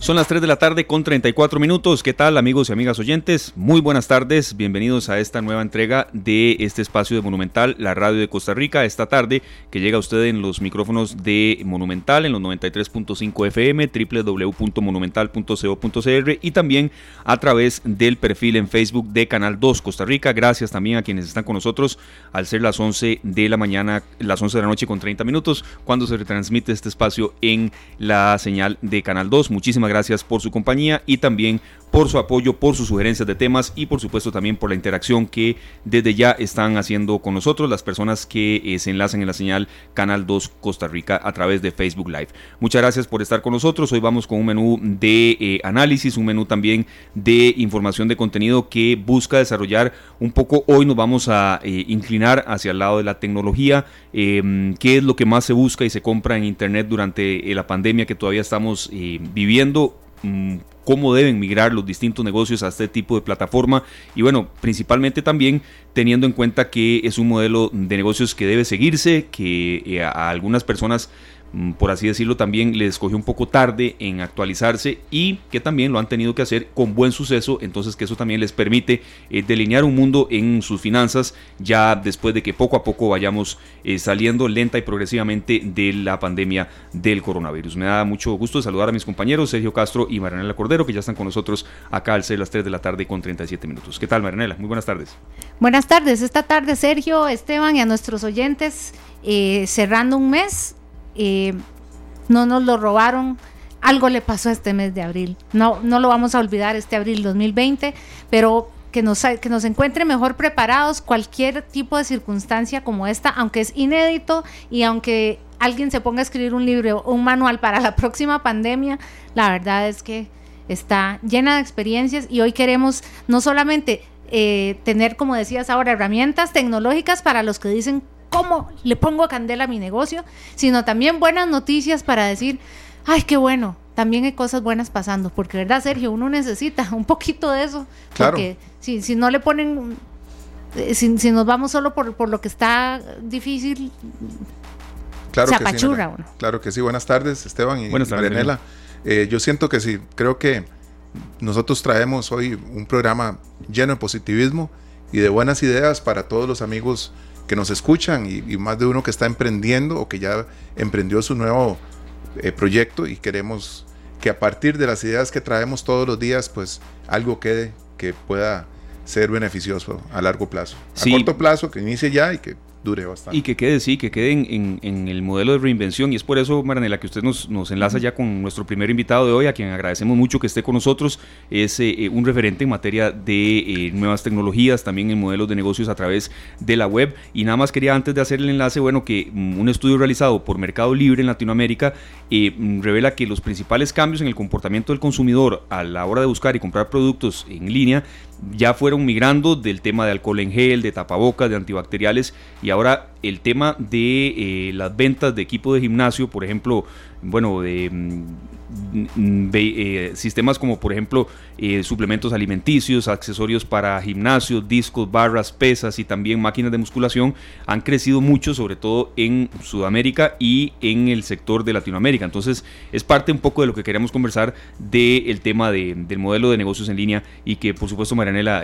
Son las 3 de la tarde con 34 minutos. ¿Qué tal amigos y amigas oyentes? Muy buenas tardes. Bienvenidos a esta nueva entrega de este espacio de Monumental, la radio de Costa Rica, esta tarde que llega a usted en los micrófonos de Monumental en los 93.5 FM, www.monumental.co.cr y también a través del perfil en Facebook de Canal 2 Costa Rica. Gracias también a quienes están con nosotros al ser las 11 de la mañana, las 11 de la noche con 30 minutos, cuando se retransmite este espacio en la señal de Canal 2. Muchísimas gracias por su compañía y también por su apoyo, por sus sugerencias de temas y por supuesto también por la interacción que desde ya están haciendo con nosotros las personas que eh, se enlazan en la señal Canal 2 Costa Rica a través de Facebook Live. Muchas gracias por estar con nosotros. Hoy vamos con un menú de eh, análisis, un menú también de información de contenido que busca desarrollar un poco. Hoy nos vamos a eh, inclinar hacia el lado de la tecnología, qué es lo que más se busca y se compra en Internet durante la pandemia que todavía estamos viviendo cómo deben migrar los distintos negocios a este tipo de plataforma. Y bueno, principalmente también teniendo en cuenta que es un modelo de negocios que debe seguirse, que eh, a algunas personas Mm, por así decirlo, también les cogió un poco tarde en actualizarse y que también lo han tenido que hacer con buen suceso, entonces que eso también les permite eh, delinear un mundo en sus finanzas ya después de que poco a poco vayamos eh, saliendo lenta y progresivamente de la pandemia del coronavirus. Me da mucho gusto saludar a mis compañeros Sergio Castro y Maranela Cordero que ya están con nosotros acá al ser las 3 de la tarde con 37 minutos. ¿Qué tal Maranela? Muy buenas tardes. Buenas tardes, esta tarde Sergio, Esteban y a nuestros oyentes eh, cerrando un mes eh, no nos lo robaron. Algo le pasó este mes de abril. No, no lo vamos a olvidar este abril 2020, pero que nos, que nos encuentre mejor preparados cualquier tipo de circunstancia como esta, aunque es inédito y aunque alguien se ponga a escribir un libro o un manual para la próxima pandemia, la verdad es que está llena de experiencias y hoy queremos no solamente eh, tener, como decías ahora, herramientas tecnológicas para los que dicen cómo le pongo candela a mi negocio, sino también buenas noticias para decir, ay, qué bueno, también hay cosas buenas pasando, porque verdad, Sergio, uno necesita un poquito de eso, porque si, si no le ponen, eh, si, nos vamos solo por, por lo que está difícil, claro se apachurra uno. Claro que sí, buenas tardes, Esteban y buenas Marianela. Eh, yo siento que sí, creo que nosotros traemos hoy un programa lleno de positivismo y de buenas ideas para todos los amigos que nos escuchan y, más de uno que está emprendiendo o que ya emprendió su nuevo eh, proyecto y queremos que a partir de las ideas que traemos todos los días, pues algo quede que pueda ser beneficioso a largo plazo. A corto plazo, que inicie ya y que dure bastante. Y que quede, sí, que quede en, el modelo de reinvención. Y es por eso, Maranela, que usted nos, nos enlaza ya con nuestro primer invitado de hoy, a quien agradecemos mucho que esté con nosotros. Es eh, eh, un referente en materia de eh, nuevas tecnologías, también en modelos de negocios a través de la web. Y nada más quería, antes de hacer el enlace, bueno, que mm, un estudio realizado por Mercado Libre en Latinoamérica mm, revela que los principales cambios en el comportamiento del consumidor a la hora de buscar y comprar productos en línea ya fueron migrando del tema de alcohol en gel, de tapabocas, de antibacteriales y ahora el tema de eh, las ventas de equipo de gimnasio, por ejemplo, bueno, de, mm, eh, sistemas como por ejemplo eh, suplementos alimenticios, accesorios para gimnasios, discos, barras, pesas y también máquinas de musculación han crecido mucho, sobre todo en Sudamérica y en el sector de Latinoamérica. Entonces es parte un poco de lo que queremos conversar del tema del modelo de negocios en línea y que por supuesto Marianela,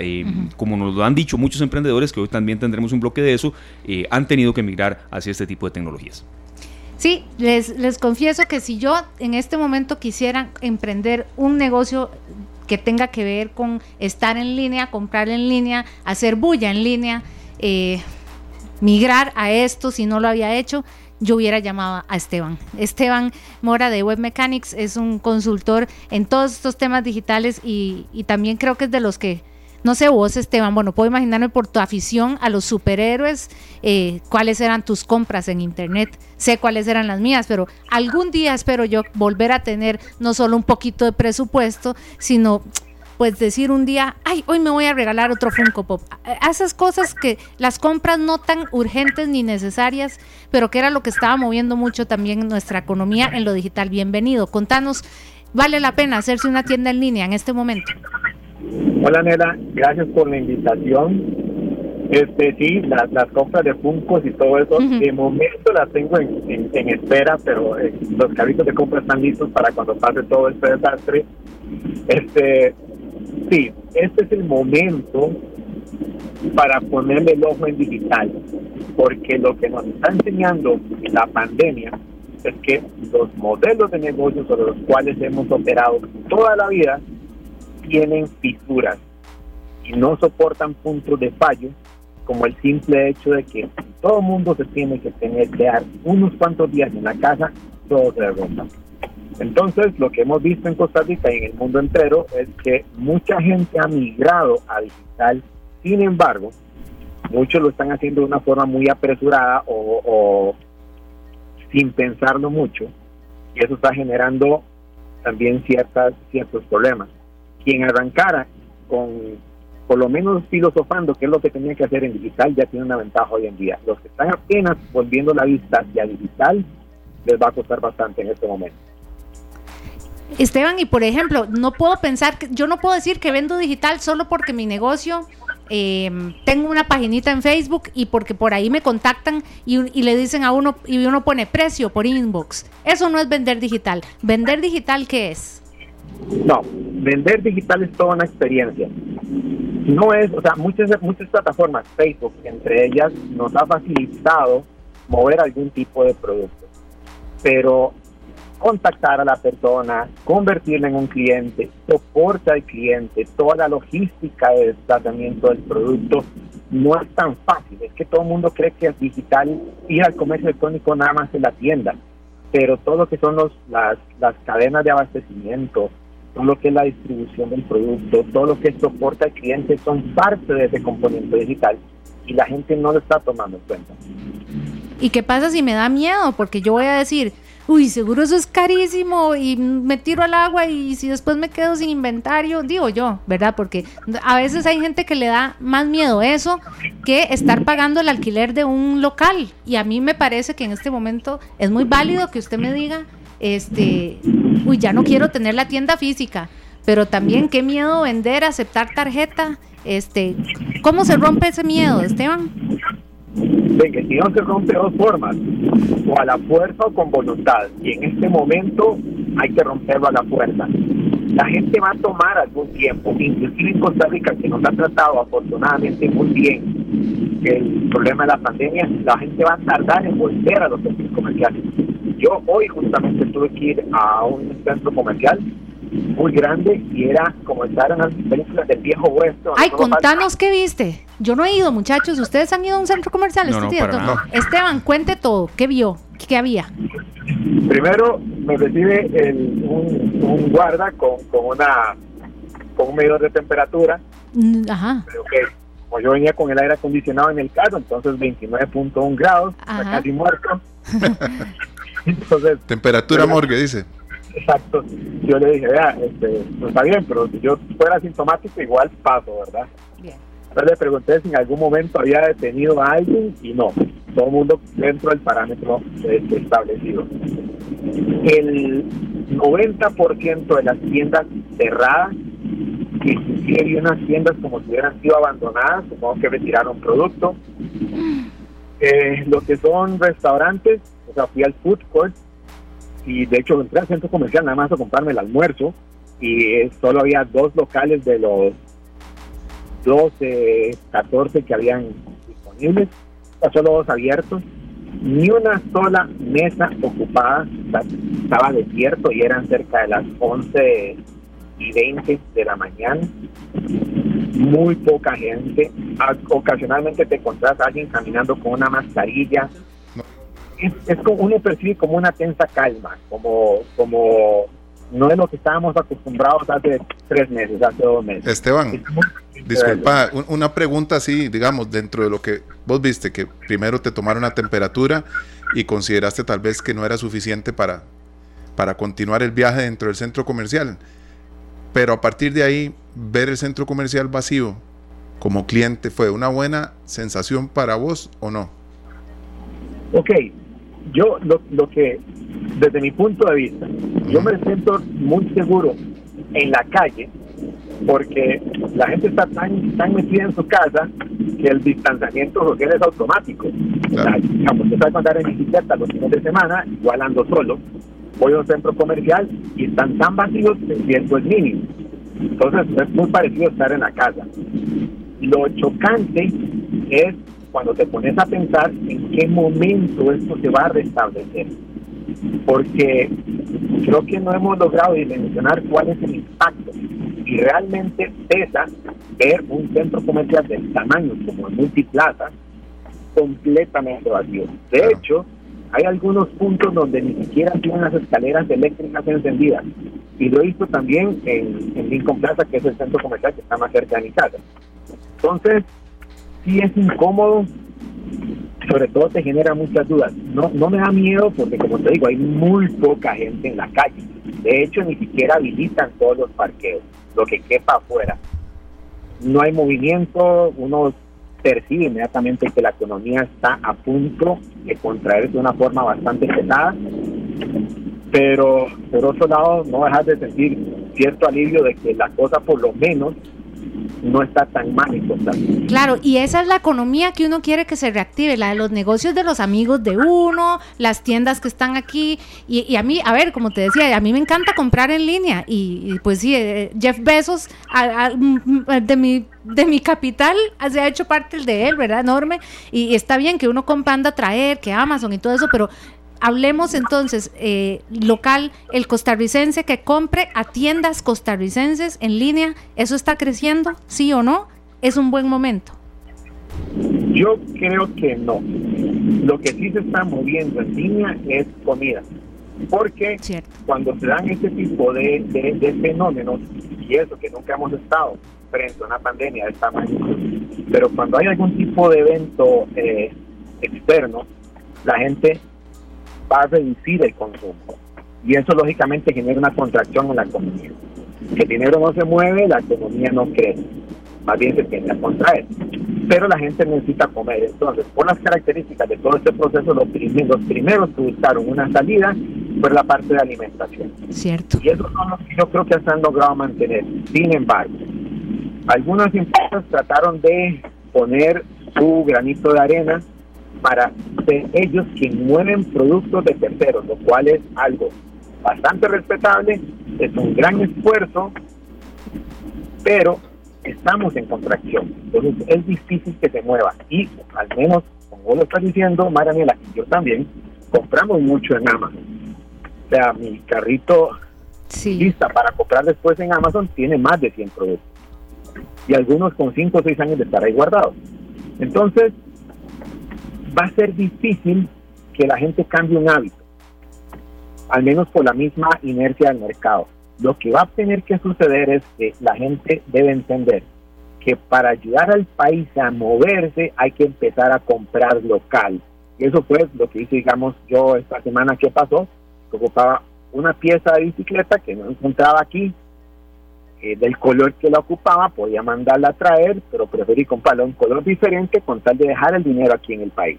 como nos lo han dicho muchos emprendedores, que hoy también tendremos un bloque de eso, han tenido que migrar hacia este tipo de tecnologías. Sí, les, les confieso que si yo en este momento quisiera emprender un negocio que tenga que ver con estar en línea, comprar en línea, hacer bulla en línea, eh, migrar a esto si no lo había hecho, yo hubiera llamado a Esteban. Esteban Mora de Web Mechanics es un consultor en todos estos temas digitales y, y también creo que es de los que no sé vos, Esteban, bueno, puedo imaginarme por tu afición a los superhéroes, eh, cuáles eran tus compras en Internet, sé cuáles eran las mías, pero algún día espero yo volver a tener no solo un poquito de presupuesto, sino pues decir un día, ay, hoy me voy a regalar otro Funko Pop. Esas cosas que las compras no tan urgentes ni necesarias, pero que era lo que estaba moviendo mucho también nuestra economía en lo digital. Bienvenido. Contanos, ¿vale la pena hacerse una tienda en línea en este momento? Hola Nela, gracias por la invitación. Este, sí, las, las compras de Funcos y todo eso, de momento las tengo en, en, espera, pero eh, los carritos de compra están listos para cuando pase todo este desastre. Este, sí, este es el momento para ponerle el ojo en digital, porque lo que nos está enseñando la pandemia es que los modelos de negocio sobre los cuales hemos operado toda la vida tienen fisuras y no soportan puntos de fallo como el simple hecho de que todo mundo se tiene que tener que dar unos cuantos días en la casa, todo se derrumba. Entonces, lo que hemos visto en Costa Rica y en el mundo entero es que mucha gente ha migrado a digital, sin embargo, muchos lo están haciendo de una forma muy apresurada o, o sin pensarlo mucho, y eso está generando también ciertas, ciertos problemas. Quien arrancara con por lo menos filosofando qué es lo que tenía que hacer en digital, ya tiene una ventaja hoy en día. Los que están apenas volviendo la vista hacia digital, les va a costar bastante en este momento. Esteban, y por ejemplo, no puedo pensar, que, yo no puedo decir que vendo digital solo porque mi negocio eh, tengo una paginita en Facebook y porque por ahí me contactan y, y, le dicen a uno y uno pone precio por inbox. Eso no es vender digital. ¿Vender digital qué es? No, vender digital es toda una experiencia no es, o sea, muchas, muchas plataformas, Facebook, entre ellas, nos ha facilitado mover algún tipo de producto. Pero contactar a la persona, convertirla en un cliente, soporte al cliente, toda la logística de tratamiento del producto, no es tan fácil. Es que todo el mundo cree que es digital ir al comercio electrónico nada más en la tienda, pero todo lo que son los, las, las cadenas de abastecimiento, todo lo que es la distribución del producto, todo lo que es soporte al cliente son parte de ese componente digital y la gente no lo está tomando en cuenta. ¿Y qué pasa si me da miedo? Porque yo voy a decir, uy, seguro eso es carísimo y me tiro al agua y si después me quedo sin inventario, digo yo, ¿verdad? Porque a veces hay gente que le da más miedo eso que estar pagando el alquiler de un local. Y a mí me parece que en este momento es muy válido que usted me diga, este, uy, ya no quiero tener la tienda física, pero también qué miedo vender, aceptar tarjeta, este, ¿cómo se rompe ese miedo, Esteban? Si no se rompe de dos formas, o a la fuerza o con voluntad, y en este momento hay que romperlo a la fuerza. La gente va a tomar algún tiempo, inclusive en Costa Rica, que nos ha tratado afortunadamente muy bien el problema de la pandemia, la gente va a tardar en volver a los centros comerciales yo hoy justamente tuve que ir a un centro comercial muy grande y era como estar en las películas del viejo oeste. Ay, contanos qué viste. Yo no he ido, muchachos. ¿Ustedes han ido a un centro comercial no, este no, Esteban, cuente todo. ¿Qué vio? ¿Qué, había? Primero me recibe el, un, guarda con, con, una con un medidor de temperatura. Mm, ajá. Pero que, como yo venía con el aire acondicionado en el carro, entonces 29.1 grados, casi muerto. Temperatura morgue, dice. Exacto. Yo le dije, vea, este, no está bien, pero si yo fuera sintomático, igual paso, ¿verdad? Bien. Entonces le pregunté si en algún momento había detenido a alguien y no, todo el mundo dentro del parámetro este, establecido. El 90% de las tiendas cerradas, inclusive hay unas tiendas como si hubieran sido abandonadas, supongo que retiraron producto. Eh, lo que son restaurantes, sea, fui al food court y de hecho entré al centro comercial nada más a comprarme el almuerzo y solo había dos locales de los 12, 14 que habían disponibles, solo dos abiertos, ni una sola mesa ocupada, estaba desierto y eran cerca de las 11 y 20 de la mañana. Muy poca gente. Ocasionalmente te encontrás a alguien caminando con una mascarilla, es, como uno percibe como una tensa calma, como, como no es lo que estábamos acostumbrados hace tres meses, hace dos meses. Esteban, disculpa, una pregunta así, digamos, dentro de lo que vos viste, que primero te tomaron la temperatura y consideraste tal vez que no era suficiente para, para continuar el viaje dentro del centro comercial, pero a partir de ahí, ver el centro comercial vacío como cliente, ¿fue una buena sensación para vos o no? Ok, yo lo, lo que, desde mi punto de vista, yo me siento muy seguro en la calle porque la gente está tan, tan metida en su casa que el distanciamiento social es automático. O sea, digamos, yo salgo a andar en bicicleta los fines de semana, igual ando solo, voy a un centro comercial y están tan vacíos que el riesgo es mínimo. Entonces es muy parecido estar en la casa. Lo chocante es cuando te pones a pensar en qué momento esto se va a restablecer. Porque creo que no hemos logrado dimensionar cuál es el impacto. Y realmente pesa ver un centro comercial del tamaño como el Multiplaza completamente vacío. De hecho, hay algunos puntos donde ni siquiera tienen las escaleras eléctricas encendidas. Y lo he visto también en, en Lincoln Plaza, que es el centro comercial que está más cerca de mi casa. Entonces, sí es incómodo, sobre todo te genera muchas dudas. No, no me da miedo porque, como te digo, hay muy poca gente en la calle. De hecho, ni siquiera habilitan todos los parqueos, lo que quepa afuera. No hay movimiento, uno percibe inmediatamente que la economía está a punto de contraerse de una forma bastante pesada, pero por otro lado no dejas de sentir cierto alivio de que la cosa por lo menos no está tan mal Claro, y esa es la economía que uno quiere que se reactive, la de los negocios de los amigos de uno, las tiendas que están aquí. Y, a mí, a ver, como te decía, a mí me encanta comprar en línea. Y, pues sí, eh, Jeff Bezos, de mi de mi capital se ha hecho parte el de él, ¿verdad? Enorme. Y, está bien que uno compra, anda a traer, que Amazon y todo eso, pero hablemos entonces eh, local, el costarricense que compre a tiendas costarricenses en línea, ¿eso está creciendo? ¿Sí o no? ¿Es un buen momento? Yo creo que no. Lo que sí se está moviendo en línea es comida. Porque cuando se dan este tipo de, de, fenómenos, y eso que nunca hemos estado frente a una pandemia de tamaño, pero cuando hay algún tipo de evento eh, externo, la gente va a reducir el consumo. Y eso lógicamente genera una contracción en la economía. Si el dinero no se mueve, la economía no crece. Más bien se tiende a contraer. Pero la gente necesita comer. Entonces, por las características de todo este proceso, los primeros, los primeros que buscaron una salida fue la parte de alimentación. Cierto. Y eso son los que yo creo que se han logrado mantener. Sin embargo, algunas empresas trataron de poner su granito de arena para ser ellos quienes mueven productos de terceros, lo cual es algo bastante respetable, es un gran esfuerzo, pero estamos en contracción. Entonces es difícil que se mueva. Y al menos, como lo está diciendo Marianela, y yo también, compramos mucho en Amazon. O sea, mi carrito lista para comprar después en Amazon tiene más de 100 productos. Y algunos con 5 o 6 años de estar ahí guardados. Entonces, va a ser difícil que la gente cambie un hábito, al menos por la misma inercia del mercado. Lo que va a tener que suceder es que la gente debe entender que para ayudar al país a moverse hay que empezar a comprar local. Y eso fue lo que hice, digamos, yo esta semana que pasó, que ocupaba una pieza de bicicleta que no encontraba aquí, eh, del color que la ocupaba, podía mandarla a traer, pero preferí comprarla un color diferente con tal de dejar el dinero aquí en el país.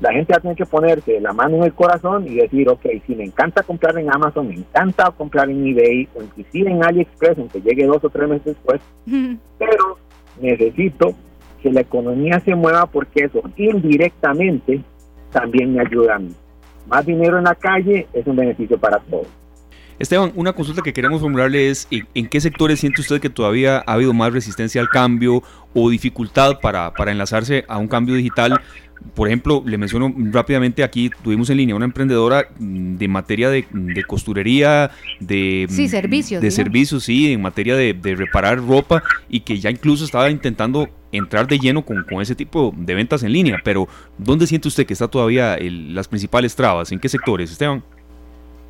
La gente va a tener que ponerse la mano en el corazón y decir, ok, si me encanta comprar en Amazon, me encanta comprar en eBay o inclusive en AliExpress, aunque llegue dos o tres meses después, pero necesito que la economía se mueva porque eso indirectamente también me ayuda a mí. Más dinero en la calle es un beneficio para todos. Esteban, una consulta que queremos formularle es, ¿en qué sectores siente usted que todavía ha habido más resistencia al cambio o dificultad para, para enlazarse a un cambio digital? Por ejemplo, le menciono rápidamente aquí, tuvimos en línea una emprendedora de materia de, costurería, de, sí, servicios, de servicios, sí, en materia de, reparar ropa y que ya incluso estaba intentando entrar de lleno con, con, ese tipo de ventas en línea. Pero, ¿dónde siente usted que está todavía las principales trabas? ¿En qué sectores, Esteban?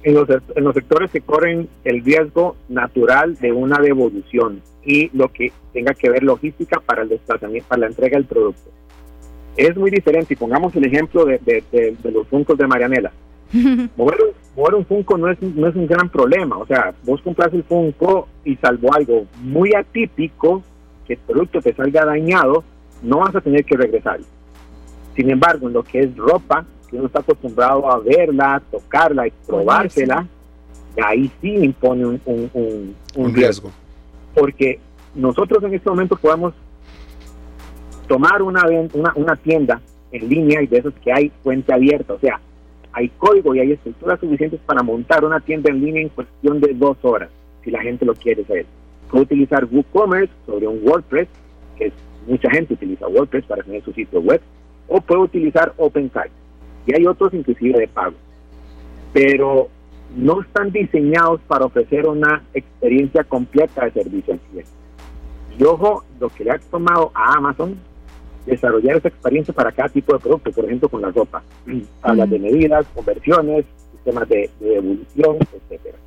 En los, en los sectores que corren el riesgo natural de una devolución y lo que tenga que ver logística para el desplazamiento, para la entrega del producto. Es muy diferente, y pongamos el ejemplo de, de, los funcos de Marianela. mover, un, un funco no es, no es un gran problema, o sea, vos compras el funco y salvo algo muy atípico, que el producto te salga dañado, no vas a tener que regresar. Sin embargo, en lo que es ropa, uno está acostumbrado a verla, tocarla y probársela, ahí sí impone un, un, riesgo. Porque nosotros en este momento podemos tomar una, una, una tienda en línea y de esos que hay fuente abierta, o sea, hay código y hay estructuras suficientes para montar una tienda en línea en cuestión de dos horas, si la gente lo quiere hacer. Puede utilizar WooCommerce sobre un WordPress, que mucha gente utiliza WordPress para tener su sitio web, o puede utilizar OpenSite. Y hay otros inclusive de pago. Pero no están diseñados para ofrecer una experiencia completa de servicio al cliente. Y ojo, lo que le ha tomado a Amazon desarrollar esa experiencia para cada tipo de producto, por ejemplo con la ropa, tablas de medidas, conversiones, sistemas de, evolución, etcétera.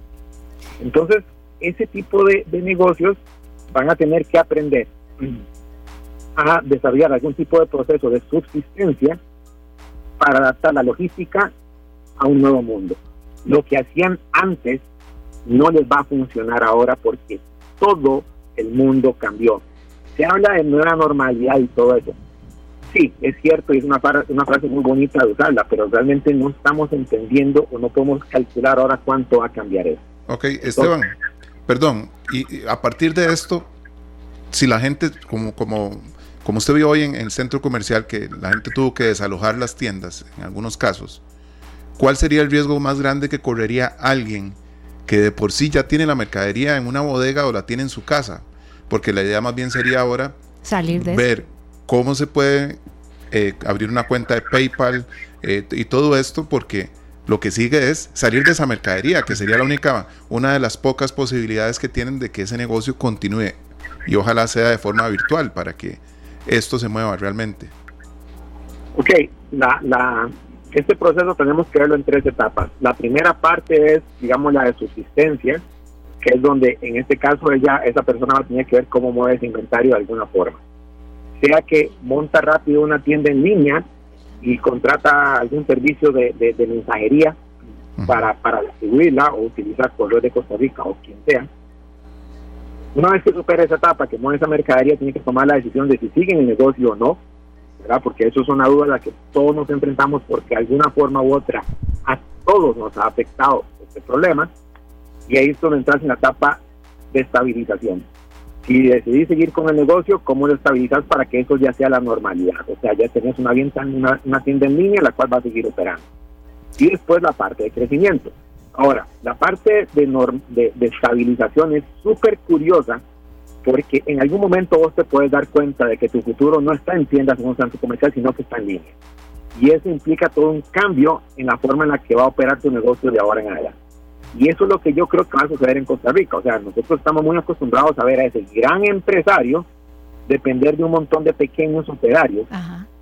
Entonces, ese tipo de, de negocios van a tener que aprender a desarrollar algún tipo de proceso de subsistencia para adaptar la logística a un nuevo mundo. Lo que hacían antes no les va a funcionar ahora porque todo el mundo cambió. Se habla de nueva normalidad y todo eso. Sí, es cierto y es una, una frase muy bonita de usarla, pero realmente no estamos entendiendo o no podemos calcular ahora cuánto va a cambiar eso. Ok, Esteban, perdón, y a partir de esto, si la gente, como, como como usted vio hoy en, el centro comercial que la gente tuvo que desalojar las tiendas en algunos casos, ¿cuál sería el riesgo más grande que correría alguien que de por sí ya tiene la mercadería en una bodega o la tiene en su casa? Porque la idea más bien sería ahora salir de ver cómo se puede eh, abrir una cuenta de PayPal eh, y todo esto porque lo que sigue es salir de esa mercadería, que sería la única, una de las pocas posibilidades que tienen de que ese negocio continúe y ojalá sea de forma virtual para que esto se mueva realmente? Ok, la, la, este proceso tenemos que verlo en tres etapas. La primera parte es, digamos, la de subsistencia, que es donde en este caso ella, esa persona va a tener que ver cómo mueve ese inventario de alguna forma. Sea que monta rápido una tienda en línea y contrata algún servicio de, de, mensajería para, para distribuirla o utilizar correo de Costa Rica o quien sea una vez que supera esa etapa, que mueve esa mercadería, tiene que tomar la decisión de si sigue en el negocio o no, ¿verdad? porque eso es una duda a la que todos nos enfrentamos porque de alguna forma u otra a todos nos ha afectado este problema y ahí es donde entras en la etapa de estabilización. Si decidís seguir con el negocio, ¿cómo lo estabilizas para que eso ya sea la normalidad? O sea, ya tenés una, una, una tienda en línea la cual va a seguir operando. Y después la parte de crecimiento. Ahora, la parte de, de, estabilización es súper curiosa porque en algún momento vos te puedes dar cuenta de que tu futuro no está en tiendas en un centro comercial, sino que está en línea. Y eso implica todo un cambio en la forma en la que va a operar tu negocio de ahora en adelante. Y eso es lo que yo creo que va a suceder en Costa Rica. O sea, nosotros estamos muy acostumbrados a ver a ese gran empresario depender de un montón de pequeños operarios.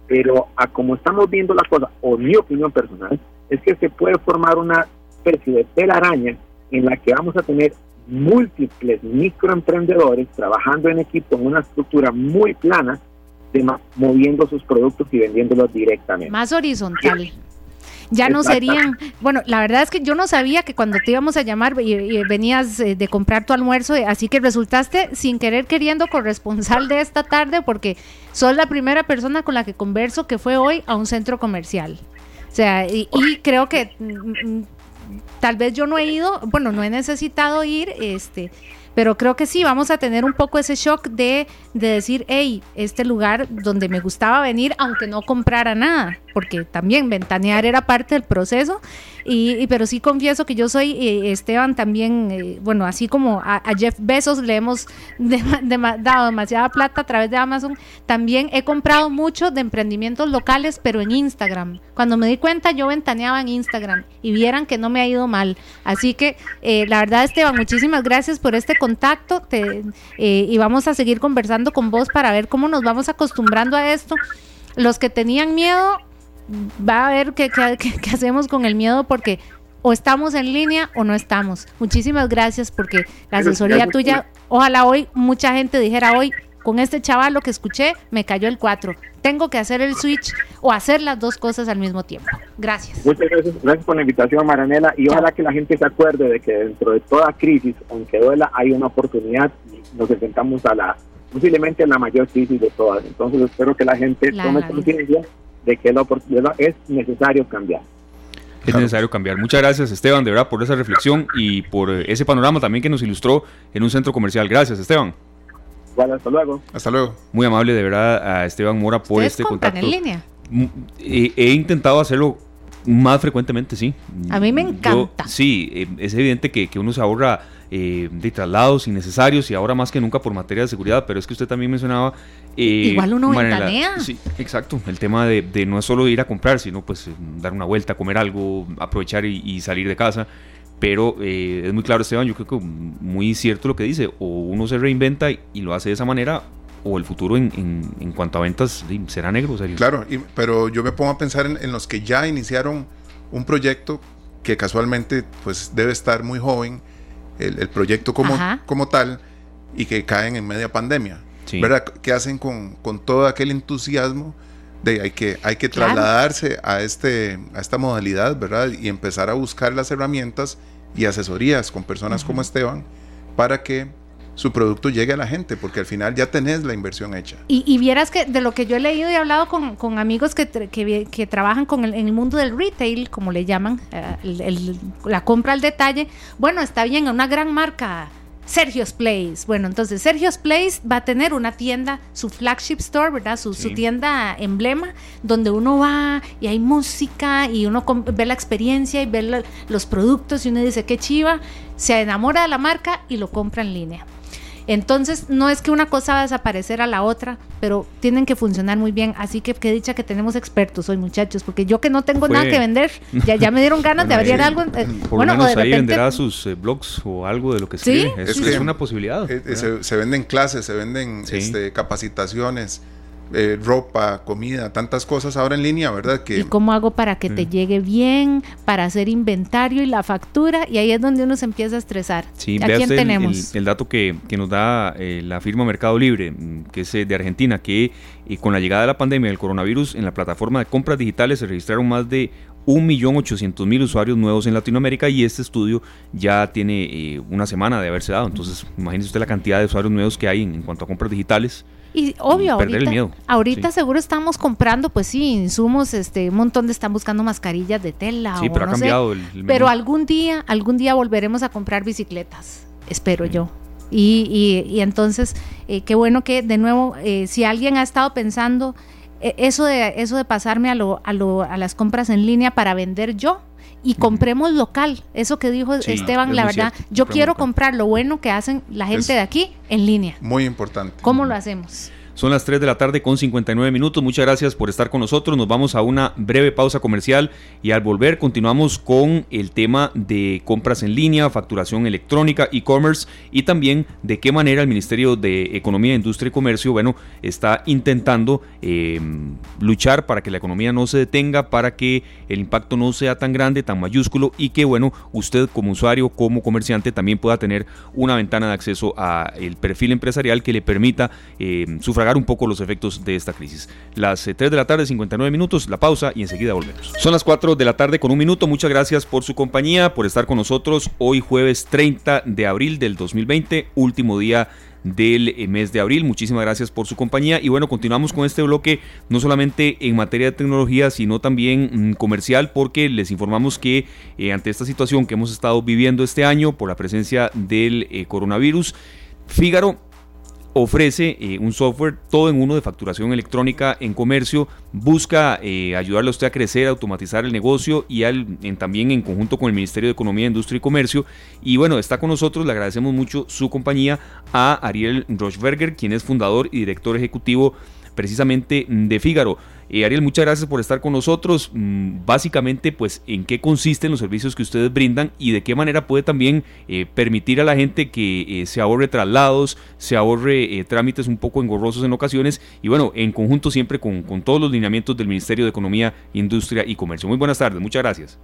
Pero a como estamos viendo la cosa, o mi opinión personal, es que se puede formar una especie de telaraña en la que vamos a tener múltiples microemprendedores trabajando en equipo en una estructura muy plana, de moviendo sus productos y vendiéndolos directamente. Más horizontal. Ya no serían, bueno, la verdad es que yo no sabía que cuando te íbamos a llamar y, venías eh, de comprar tu almuerzo, eh, así que resultaste sin querer queriendo corresponsal de esta tarde porque sos la primera persona con la que converso que fue hoy a un centro comercial. O sea, y creo que mm, mm, tal vez yo no he ido, bueno, no he necesitado ir, este, pero creo que sí, vamos a tener un poco ese shock de, de decir, hey, este lugar donde me gustaba venir, aunque no comprara nada, porque también ventanear era parte del proceso y, pero sí confieso que yo soy, eh, Esteban, también, eh, bueno, así como a, Jeff Bezos le hemos dado demasiada plata a través de Amazon, también he comprado mucho de emprendimientos locales, pero en Instagram. Cuando me di cuenta, yo ventaneaba en Instagram y vieran que no me ha ido mal. Así que, eh, la verdad, Esteban, muchísimas gracias por este contacto y vamos a seguir conversando con vos para ver cómo nos vamos acostumbrando a esto. Los que tenían miedo, va a ver qué, hacemos con el miedo porque o estamos en línea o no estamos. Muchísimas gracias porque la asesoría tuya, ojalá hoy mucha gente dijera hoy, con este chaval lo que escuché, me cayó el 4. Tengo que hacer el switch o hacer las dos cosas al mismo tiempo. Gracias. Muchas gracias, gracias por la invitación, Maranela. Y ojalá que la gente se acuerde de que dentro de toda crisis, aunque duela, hay una oportunidad y nos enfrentamos a la, posiblemente a la mayor crisis de todas. Entonces espero que la gente tome conciencia de que es necesario cambiar. Es necesario cambiar. Muchas gracias Esteban, de verdad, por esa reflexión y por eh, ese panorama también que nos ilustró en un centro comercial. Gracias Esteban. Bueno, hasta luego. Hasta luego. Muy amable de verdad a Esteban Mora por este contacto. en línea? Mm, he, intentado hacerlo más frecuentemente, sí. A mí me encanta. sí, eh, es evidente que, que uno se ahorra eh, de traslados innecesarios y ahora más que nunca por materia de seguridad, pero es que usted también mencionaba... Eh, Igual uno ventanea. Sí, exacto, el tema de, de, no es solo ir a comprar, sino pues dar una vuelta, comer algo, aprovechar y, salir de casa. Pero eh, es muy claro, Esteban, yo creo que muy cierto lo que dice, o uno se reinventa y, lo hace de esa manera, o el futuro en, en, cuanto a ventas será negro. Claro, pero yo me pongo a pensar en, en, los que ya iniciaron un proyecto que casualmente pues debe estar muy joven el, proyecto como, como tal y que caen en media pandemia. ¿Verdad? ¿Qué hacen con, con, todo aquel entusiasmo de hay que, hay que trasladarse a, este, a esta modalidad, ¿verdad? Y empezar a buscar las herramientas y asesorías con personas como Esteban para que su producto llegue a la gente, porque al final ya tenés la inversión hecha. Y, vieras que de lo que yo he leído y hablado con, amigos que, que, trabajan con el, en el mundo del retail, como le llaman, eh, la compra al detalle, bueno, está bien, una gran marca. Sergio's Place. Bueno, entonces Sergio's Place va a tener una tienda, su flagship store, ¿verdad? Su, su, tienda emblema, donde uno va y hay música y uno ve la experiencia y ve los productos y uno dice, qué chiva, se enamora de la marca y lo compra en línea. Entonces, no es que una cosa va a desaparecer a la otra, pero tienen que funcionar muy bien. Así que qué dicha que tenemos expertos hoy, muchachos, porque yo que no tengo nada que vender, ya, ya me dieron ganas de abrir algo. Eh, por bueno, lo menos ahí venderá sus eh, blogs o algo de lo que escribe. ¿Sí? Es, una posibilidad. Eh, se, venden clases, se venden este, capacitaciones. Eh, ropa, comida, tantas cosas ahora en línea, ¿verdad? Que, ¿Y cómo hago para que te mm. llegue bien, para hacer inventario y la factura? Y ahí es donde uno se empieza a estresar. Sí, ¿A quién tenemos? El, dato que, nos da eh, la firma Mercado Libre, mm, que es eh, de Argentina, que con la llegada de la pandemia del coronavirus, en la plataforma de compras digitales se registraron más de 1.800.000 usuarios nuevos en Latinoamérica y este estudio ya tiene una semana de haberse dado. Entonces, imagínese usted la cantidad de usuarios nuevos que hay en cuanto a compras digitales. Y obvio, ahorita, ahorita seguro estamos comprando, pues sí, insumos, este, un montón de están buscando mascarillas de tela. Sí, pero ha cambiado el, Pero algún día, algún día volveremos a comprar bicicletas, espero yo. Y, y, entonces, eh, qué bueno que de nuevo, eh, si alguien ha estado pensando eso de eso de pasarme a lo, a lo a las compras en línea para vender yo, y compremos local. Eso que dijo Esteban, la verdad, yo quiero comprar lo bueno que hacen la gente de aquí en línea. Muy importante. ¿Cómo lo hacemos? Son las 3 de la tarde con 59 minutos. Muchas gracias por estar con nosotros. Nos vamos a una breve pausa comercial y al volver continuamos con el tema de compras en línea, facturación electrónica, e-commerce y también de qué manera el Ministerio de Economía, Industria y Comercio, bueno, está intentando eh, luchar para que la economía no se detenga, para que el impacto no sea tan grande, tan mayúsculo y que, bueno, usted como usuario, como comerciante también pueda tener una ventana de acceso a el perfil empresarial que le permita eh, sufragar un poco los efectos de esta crisis. Las 3 eh, de la tarde, 59 minutos, la pausa y enseguida volvemos. Son las 4 de la tarde con un minuto. Muchas gracias por su compañía, por estar con nosotros hoy jueves 30 de abril del 2020, último día del eh, mes de abril. Muchísimas gracias por su compañía y bueno, continuamos con este bloque no solamente en materia de tecnología, sino también mm, comercial porque les informamos que eh, ante esta situación que hemos estado viviendo este año por la presencia del coronavirus, Fígaro ofrece eh, un software todo en uno de facturación electrónica en comercio, busca eh, ayudarle a usted a crecer, a automatizar el negocio y al, también en conjunto con el Ministerio de Economía, Industria y Comercio. Y bueno, está con nosotros, le agradecemos mucho su compañía a Ariel Rochberger, quien es fundador y director ejecutivo precisamente de Fígaro. Eh, Ariel, muchas gracias por estar con nosotros. Mm, básicamente, pues, ¿en qué consisten los servicios que ustedes brindan y de qué manera puede también eh, permitir a la gente que eh, se ahorre traslados, se ahorre trámites un poco engorrosos en ocasiones y bueno, en conjunto siempre con, con todos los lineamientos del Ministerio de Economía, Industria y Comercio? Muy buenas tardes, muchas gracias.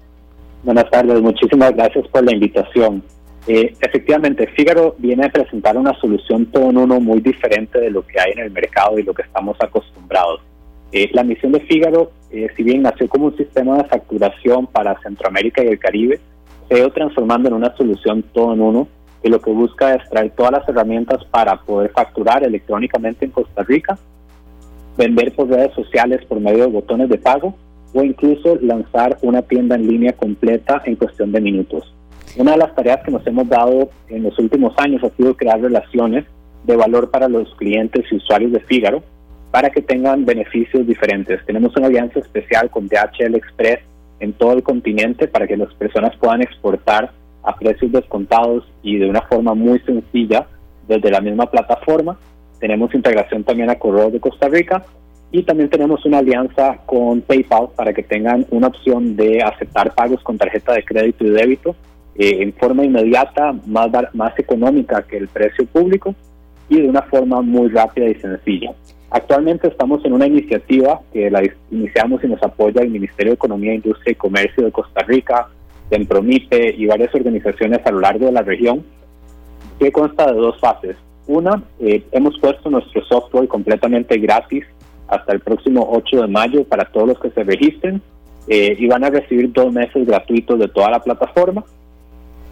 Buenas tardes, muchísimas gracias por la invitación. efectivamente, Fígaro viene a presentar una solución todo en uno muy diferente de lo que hay en el mercado y lo que estamos acostumbrados. Eh, la misión de Fígaro, eh, si bien nació como un sistema de facturación para Centroamérica y el Caribe, se ha ido transformando en una solución todo en uno, que lo que busca es traer todas las herramientas para poder facturar electrónicamente en Costa Rica, vender por redes sociales por medio de botones de pago o incluso lanzar una tienda en línea completa en cuestión de minutos. Una de las tareas que nos hemos dado en los últimos años ha sido crear relaciones de valor para los clientes y usuarios de Fígaro para que tengan beneficios diferentes. Tenemos una alianza especial con DHL Express en todo el continente para que las personas puedan exportar a precios descontados y de una forma muy sencilla desde la misma plataforma. Tenemos integración también a Correo de Costa Rica y también tenemos una alianza con PayPal para que tengan una opción de aceptar pagos con tarjeta de crédito y débito eh, en forma inmediata, más, más económica que el precio público y de una forma muy rápida y sencilla. Actualmente estamos en una iniciativa que la iniciamos y nos apoya el Ministerio de Economía, Industria y Comercio de Costa Rica, Tempromipe y varias organizaciones a lo largo de la región, que consta de dos fases. Una, eh, hemos puesto nuestro software completamente gratis hasta el próximo 8 de mayo para todos los que se registren eh, y van a recibir dos meses gratuitos de toda la plataforma.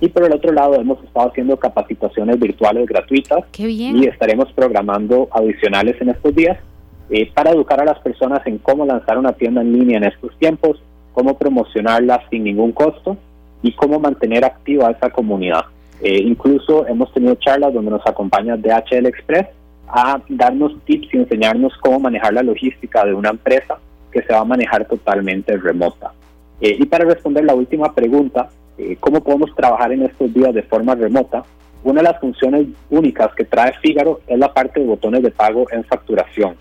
Y por el otro lado hemos estado haciendo capacitaciones virtuales gratuitas y estaremos programando adicionales en estos días eh, para educar a las personas en cómo lanzar una tienda en línea en estos tiempos, cómo promocionarla sin ningún costo y cómo mantener activa esa comunidad. Eh, incluso hemos tenido charlas donde nos acompaña DHL Express a darnos tips y enseñarnos cómo manejar la logística de una empresa que se va a manejar totalmente remota. Eh, y para responder la última pregunta, eh, ¿cómo podemos trabajar en estos días de forma remota? Una de las funciones únicas que trae Fígaro es la parte de botones de pago en facturación.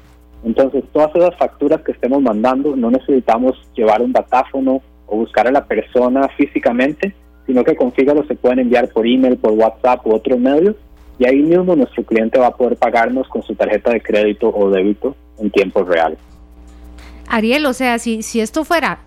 Entonces, todas esas facturas que estemos mandando, no necesitamos llevar un datáfono o buscar a la persona físicamente, sino que con Fígaro se pueden enviar por email, por WhatsApp u otros medios y ahí mismo nuestro cliente va a poder pagarnos con su tarjeta de crédito o débito en tiempo real. Ariel, o sea, si, si esto fuera,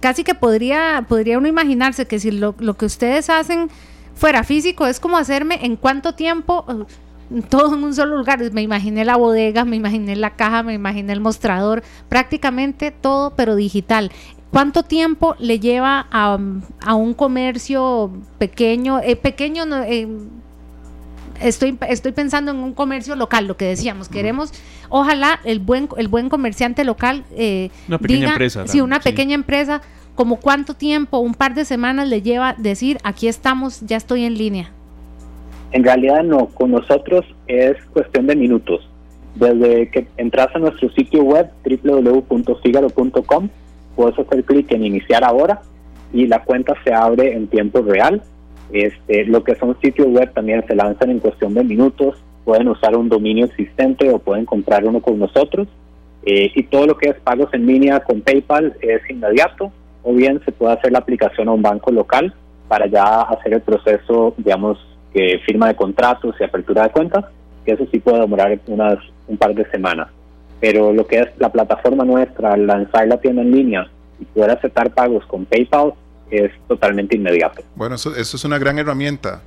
casi que podría, podría uno imaginarse que si lo, lo que ustedes hacen fuera físico, es como hacerme en cuánto tiempo, eh, todo en un solo lugar. Me imaginé la bodega, me imaginé la caja, me imaginé el mostrador, prácticamente todo, pero digital. ¿Cuánto tiempo le lleva a, a un comercio pequeño? Eh, pequeño, eh, estoy, estoy pensando en un comercio local, lo que decíamos, queremos, ojalá el buen, el buen comerciante local eh, una pequeña empresa. Sí, una pequeña empresa, como cuánto tiempo, un par de semanas le lleva decir, aquí estamos, ya estoy en línea. En realidad no, con nosotros es cuestión de minutos. Desde que entras a nuestro sitio web www.figaro.com, puedes hacer clic en iniciar ahora y la cuenta se abre en tiempo real este, lo que son sitios web también se lanzan en cuestión de minutos, pueden usar un dominio existente o pueden comprar uno con nosotros. Eh, y todo lo que es pagos en línea con PayPal es inmediato, o bien se puede hacer la aplicación a un banco local para ya hacer el proceso, digamos, que firma de contratos y apertura de cuentas, que eso sí puede demorar unas un par de semanas. Pero lo que es la plataforma nuestra, lanzar la tienda en línea y poder aceptar pagos con PayPal, es totalmente inmediato. Bueno, eso, es una gran herramienta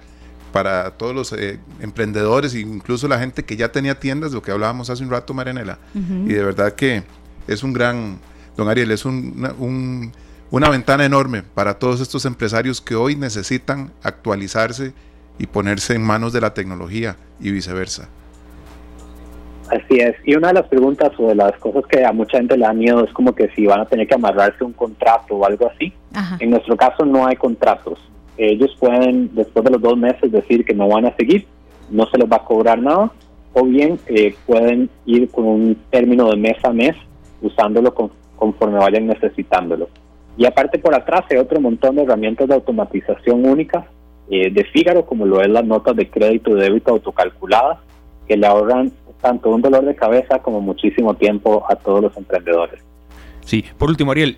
para todos los eh, emprendedores e incluso la gente que ya tenía tiendas, lo que hablábamos hace un rato, Marianela. Y de verdad que es un gran, don Ariel, es un, una ventana enorme para todos estos empresarios que hoy necesitan actualizarse y ponerse en manos de la tecnología y viceversa. Así es. Y una de las preguntas o de las cosas que a mucha gente le da miedo es como que si van a tener que amarrarse un contrato o algo así. En nuestro caso no hay contratos. Ellos pueden, después de los dos meses, decir que no van a seguir, no se les va a cobrar nada, o bien eh, pueden ir con un término de mes a mes usándolo conforme vayan necesitándolo. Y aparte por atrás hay otro montón de herramientas de automatización únicas eh, de Fígaro, como lo es las notas de crédito y débito autocalculadas, que le ahorran tanto un dolor de cabeza como muchísimo tiempo a todos los emprendedores. Sí, por último, Ariel,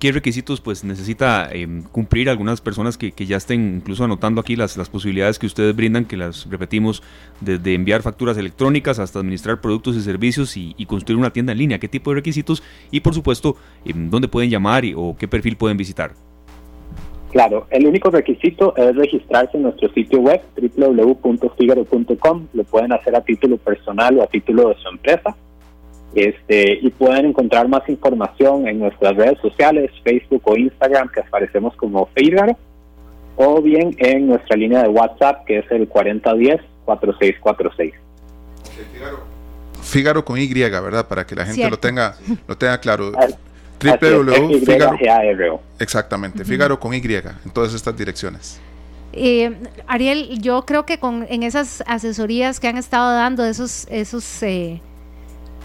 ¿qué requisitos pues necesita em, cumplir algunas personas que, ya estén incluso anotando aquí las, las posibilidades que ustedes brindan, que las repetimos, desde enviar facturas electrónicas hasta administrar productos y servicios y, construir una tienda en línea? ¿Qué tipo de requisitos? Y por supuesto, em, ¿dónde pueden llamar o qué perfil pueden visitar? Claro, el único requisito es registrarse en nuestro sitio web www.figaro.com. Lo pueden hacer a título personal o a título de su empresa. Este, y pueden encontrar más información en nuestras redes sociales, Facebook o Instagram, que aparecemos como Figaro, o bien en nuestra línea de WhatsApp, que es el 4010-4646. Figaro con Y, ¿verdad? Para que la gente lo tenga, lo tenga claro www.figaro. Exactamente, Figaro con Y en todas estas direcciones. Eh, Ariel, yo creo que con en esas asesorías que han estado dando, esos, esos eh,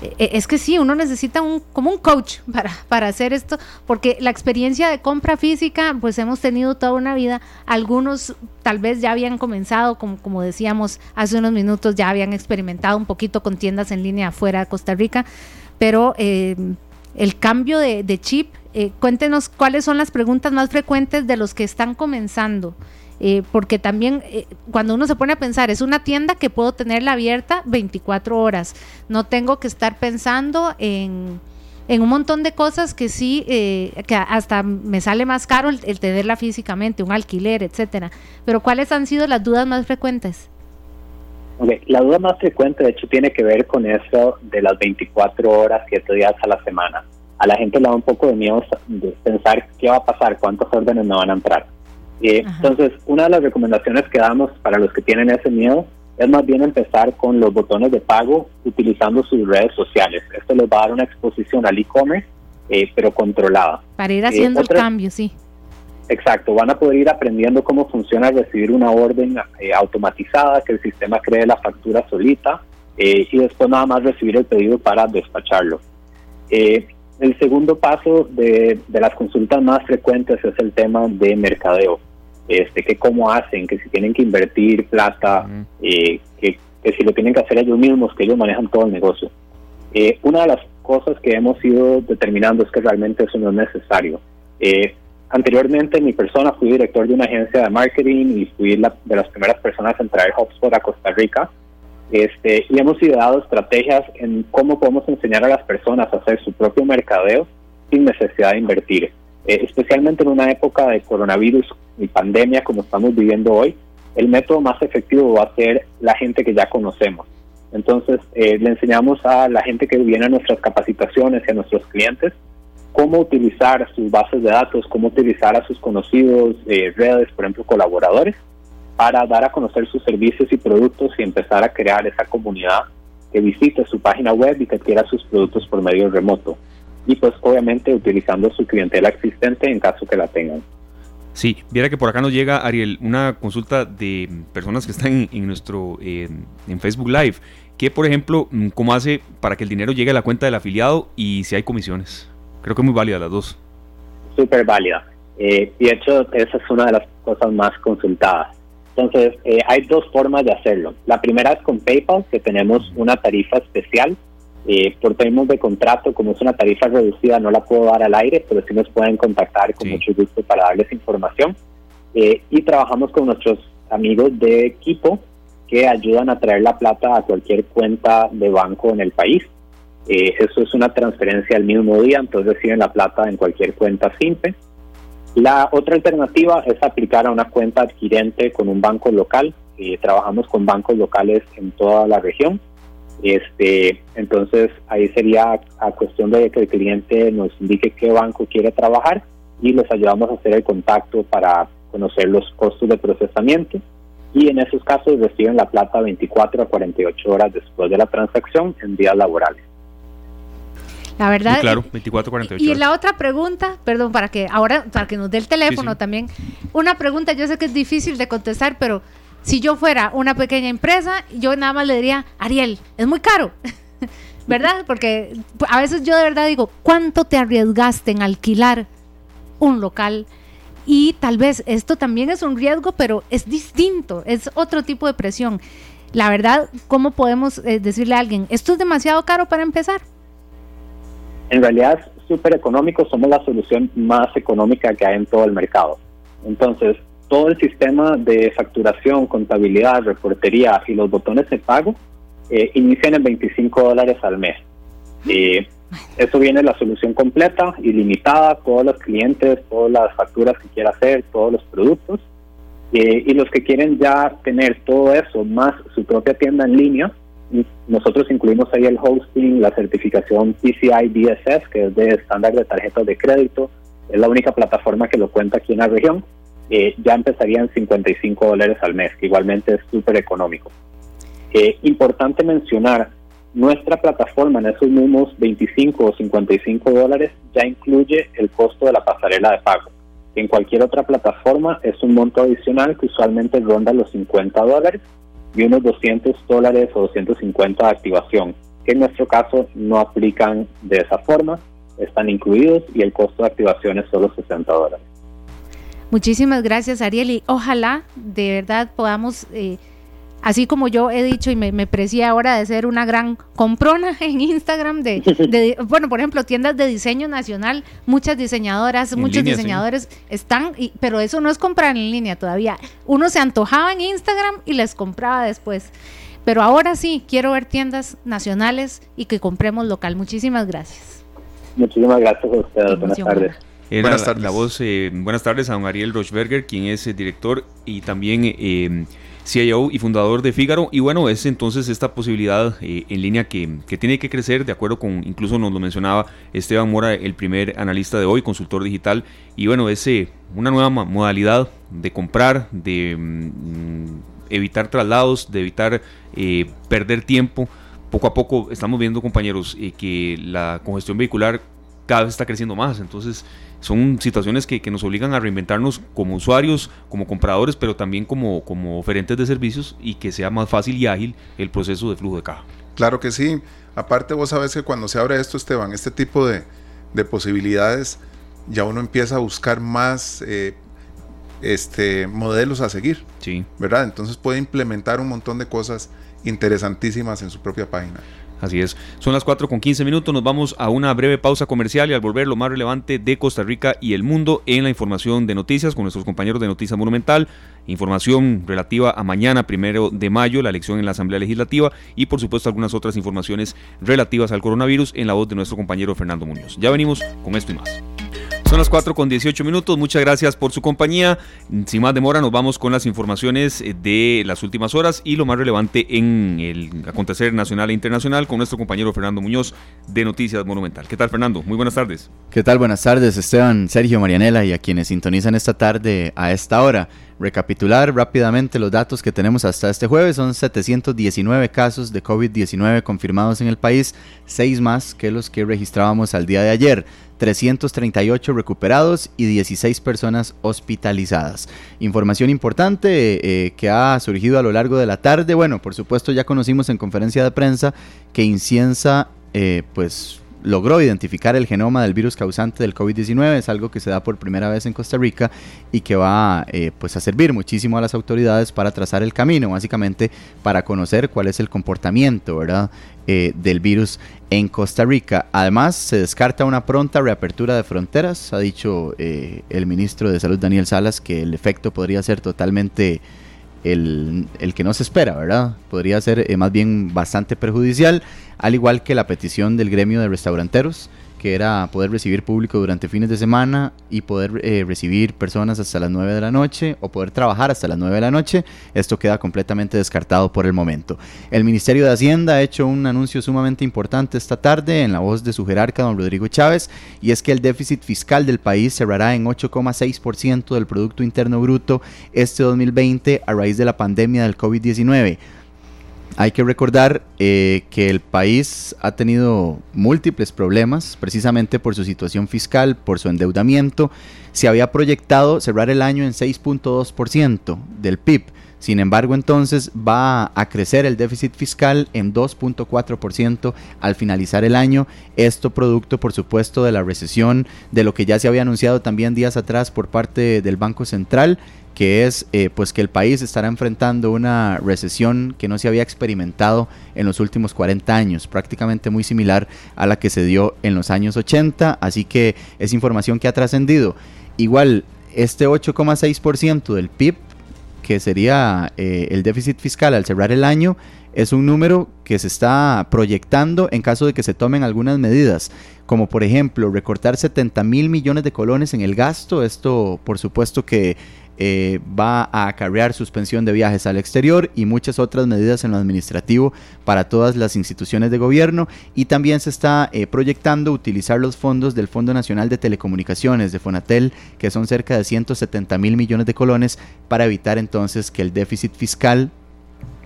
eh, es que sí, uno necesita un, como un coach para, para hacer esto, porque la experiencia de compra física, pues hemos tenido toda una vida. Algunos tal vez ya habían comenzado, como, como decíamos hace unos minutos, ya habían experimentado un poquito con tiendas en línea afuera de Costa Rica, pero el cambio de, chip, cuéntenos cuáles son las preguntas más frecuentes de los que están comenzando. Eh, porque también eh, cuando uno se pone a pensar, es una tienda que puedo tenerla abierta 24 horas, no tengo que estar pensando en, un montón de cosas que sí, eh, que hasta me sale más caro el, tenerla físicamente, un alquiler, etcétera. Pero ¿cuáles han sido las dudas más frecuentes? La duda más frecuente, de hecho, tiene que ver con eso de las 24 horas, 7 días a la semana. A la gente le da un poco de miedo de pensar qué va a pasar, cuántas órdenes no van a entrar. Eh, entonces, una de las recomendaciones que damos para los que tienen ese miedo es más bien empezar con los botones de pago utilizando sus redes sociales. Esto les va a dar una exposición al e-commerce, eh, pero controlada. Para ir haciendo el cambio, sí. Exacto, van a poder ir aprendiendo cómo funciona recibir una orden eh, automatizada, que el sistema cree la factura solita y después nada más recibir el pedido para despacharlo. El segundo paso de, las consultas más frecuentes es el tema de mercadeo. Este, que cómo hacen, que si tienen que invertir plata, eh, que, si lo tienen que hacer ellos mismos, que ellos manejan todo el negocio. Eh, una de las cosas que hemos ido determinando es que realmente eso no es necesario. Eh, anteriormente mi persona fui director de una agencia de marketing y fui la, de las primeras personas en traer HubSpot a Costa Rica. Este, y hemos ideado estrategias en cómo podemos enseñar a las personas a hacer su propio mercadeo sin necesidad de invertir. Eh, especialmente en una época de coronavirus y pandemia como estamos viviendo hoy, el método más efectivo va a ser la gente que ya conocemos. Entonces, eh, le enseñamos a la gente que viene a nuestras capacitaciones y a nuestros clientes cómo utilizar sus bases de datos, cómo utilizar a sus conocidos, eh, redes, por ejemplo, colaboradores, para dar a conocer sus servicios y productos y empezar a crear esa comunidad que visite su página web y que adquiera sus productos por medio remoto. Y pues obviamente utilizando su clientela existente en caso que la tengan. Sí, viera que por acá nos llega, Ariel, una consulta de personas que están en, nuestro eh, en Facebook Live, que por ejemplo, mm, ¿cómo hace para que el dinero llegue a la cuenta del afiliado y si hay comisiones? Creo que es muy válida las dos. Súper válida. Eh, y de hecho, esa es una de las cosas más consultadas. Entonces, eh, hay dos formas de hacerlo. La primera es con PayPal, que tenemos una tarifa especial. Eh, por términos de contrato, como es una tarifa reducida, no la puedo dar al aire, pero sí nos pueden contactar con mucho gusto para darles información. Eh, y trabajamos con nuestros amigos de equipo que ayudan a traer la plata a cualquier cuenta de banco en el país. Eso es una transferencia al mismo día, entonces reciben la plata en cualquier cuenta simple. La otra alternativa es aplicar a una cuenta adquirente con un banco local. Eh, trabajamos con bancos locales en toda la región. Este, entonces ahí sería a cuestión de que el cliente nos indique qué banco quiere trabajar y les ayudamos a hacer el contacto para conocer los costos de procesamiento y en esos casos reciben la plata 24 a 48 horas después de la transacción en días laborales. La verdad. claro, 24, 48. Y la otra pregunta, perdón, para que ahora, para que nos dé el teléfono también. Una pregunta, yo sé que es difícil de contestar, pero si yo fuera una pequeña empresa, yo nada más le diría, Ariel, es muy caro. ¿Verdad? Porque a veces yo de verdad digo, ¿cuánto te arriesgaste en alquilar un local? Y tal vez esto también es un riesgo, pero es distinto, es otro tipo de presión. La verdad, ¿cómo podemos eh, decirle a alguien, esto es demasiado caro para empezar? En realidad es súper económico, somos la solución más económica que hay en todo el mercado. Entonces, todo el sistema de facturación, contabilidad, reportería y los botones de pago eh, inician en 25 dólares al mes. Eh, eso viene la solución completa, ilimitada, todos los clientes, todas las facturas que quiera hacer, todos los productos. Eh, y los que quieren ya tener todo eso, más su propia tienda en línea, nosotros incluimos ahí el hosting, la certificación PCI DSS, que es de estándar de tarjetas de crédito, es la única plataforma que lo cuenta aquí en la región, eh, ya empezarían 55 dólares al mes, que igualmente es súper económico. Eh, importante mencionar, nuestra plataforma en esos mismos 25 o 55 dólares ya incluye el costo de la pasarela de pago. En cualquier otra plataforma es un monto adicional que usualmente ronda los 50 dólares y unos 200 dólares o 250 de activación, que en nuestro caso no aplican de esa forma, están incluidos y el costo de activación es solo 60 dólares. Muchísimas gracias Ariel y ojalá de verdad podamos... Eh, así como yo he dicho y me, me precia ahora de ser una gran comprona en Instagram de, bueno, por ejemplo, tiendas de diseño nacional, muchas diseñadoras, muchos diseñadores están, pero eso no es comprar en línea todavía. Uno se antojaba en Instagram y les compraba después. Pero ahora sí, quiero ver tiendas nacionales y que compremos local. Muchísimas gracias. Muchísimas gracias a ustedes. Buenas tardes. buenas tardes. La, voz, eh, buenas tardes a don Ariel Rochberger, quien es el director y también eh, CIO y fundador de Fígaro. Y bueno, es entonces esta posibilidad eh, en línea que, tiene que crecer, de acuerdo con, incluso nos lo mencionaba Esteban Mora, el primer analista de hoy, consultor digital. Y bueno, es eh, una nueva modalidad de comprar, de mm, evitar traslados, de evitar eh, perder tiempo. Poco a poco estamos viendo, compañeros, que la congestión vehicular cada vez está creciendo más. Entonces, son situaciones que, nos obligan a reinventarnos como usuarios, como compradores, pero también como, como oferentes de servicios y que sea más fácil y ágil el proceso de flujo de caja. Claro que sí. Aparte, vos sabes que cuando se abre esto, Esteban, este tipo de, posibilidades, ya uno empieza a buscar más eh, este, modelos a seguir. Sí. ¿Verdad? Entonces puede implementar un montón de cosas interesantísimas en su propia página. Así es. Son las 4 con 15 minutos. Nos vamos a una breve pausa comercial y al volver lo más relevante de Costa Rica y el mundo en la información de noticias con nuestros compañeros de Noticias Monumental. Información relativa a mañana, primero de mayo, la elección en la Asamblea Legislativa y por supuesto algunas otras informaciones relativas al coronavirus en la voz de nuestro compañero Fernando Muñoz. Ya venimos con esto y más. Son las 4 con 18 minutos. Muchas gracias por su compañía. Sin más demora, nos vamos con las informaciones eh, de las últimas horas y lo más relevante en el acontecer nacional e internacional con nuestro compañero Fernando Muñoz de Noticias Monumental. ¿Qué tal, Fernando? Muy buenas tardes. ¿Qué tal? Buenas tardes, Esteban, Sergio, Marianela y a quienes sintonizan esta tarde a esta hora. Recapitular rápidamente los datos que tenemos hasta este jueves. Son 719 casos de COVID-19 confirmados en el país, 6 más que los que registrábamos al día de ayer. 338 recuperados y 16 personas hospitalizadas. Información importante eh, que ha surgido a lo largo de la tarde. Bueno, por supuesto ya conocimos en conferencia de prensa que Inciensa eh, pues logró identificar el genoma del virus causante del COVID-19, es algo que se da por primera vez en Costa Rica y que va eh, pues a servir muchísimo a las autoridades para trazar el camino, básicamente para conocer cuál es el comportamiento ¿verdad? Eh, del virus en Costa Rica. Además, se descarta una pronta reapertura de fronteras, ha dicho eh, el ministro de Salud Daniel Salas que el efecto podría ser totalmente el, que no se espera, ¿verdad? Podría ser eh, más bien bastante perjudicial, al igual que la petición del gremio de restauranteros que era poder recibir público durante fines de semana y poder eh, recibir personas hasta las 9 de la noche o poder trabajar hasta las 9 de la noche. Esto queda completamente descartado por el momento. El Ministerio de Hacienda ha hecho un anuncio sumamente importante esta tarde en la voz de su jerarca, don Rodrigo Chávez, y es que el déficit fiscal del país cerrará en 8,6% del Producto Interno Bruto este 2020 a raíz de la pandemia del COVID-19. Hay que recordar eh, que el país ha tenido múltiples problemas precisamente por su situación fiscal, por su endeudamiento. Se había proyectado cerrar el año en 6.2% del PIB. Sin embargo, entonces va a crecer el déficit fiscal en 2.4% al finalizar el año. Esto producto, por supuesto, de la recesión, de lo que ya se había anunciado también días atrás por parte del Banco Central que es eh, pues que el país estará enfrentando una recesión que no se había experimentado en los últimos 40 años, prácticamente muy similar a la que se dio en los años 80, así que es información que ha trascendido. Igual, este 8,6% del PIB, que sería eh, el déficit fiscal al cerrar el año, es un número que se está proyectando en caso de que se tomen algunas medidas, como por ejemplo recortar 70 mil millones de colones en el gasto. Esto por supuesto que eh, va a acarrear suspensión de viajes al exterior y muchas otras medidas en lo administrativo para todas las instituciones de gobierno. Y también se está eh, proyectando utilizar los fondos del Fondo Nacional de Telecomunicaciones de Fonatel que son cerca de 170 mil millones de colones para evitar entonces que el déficit fiscal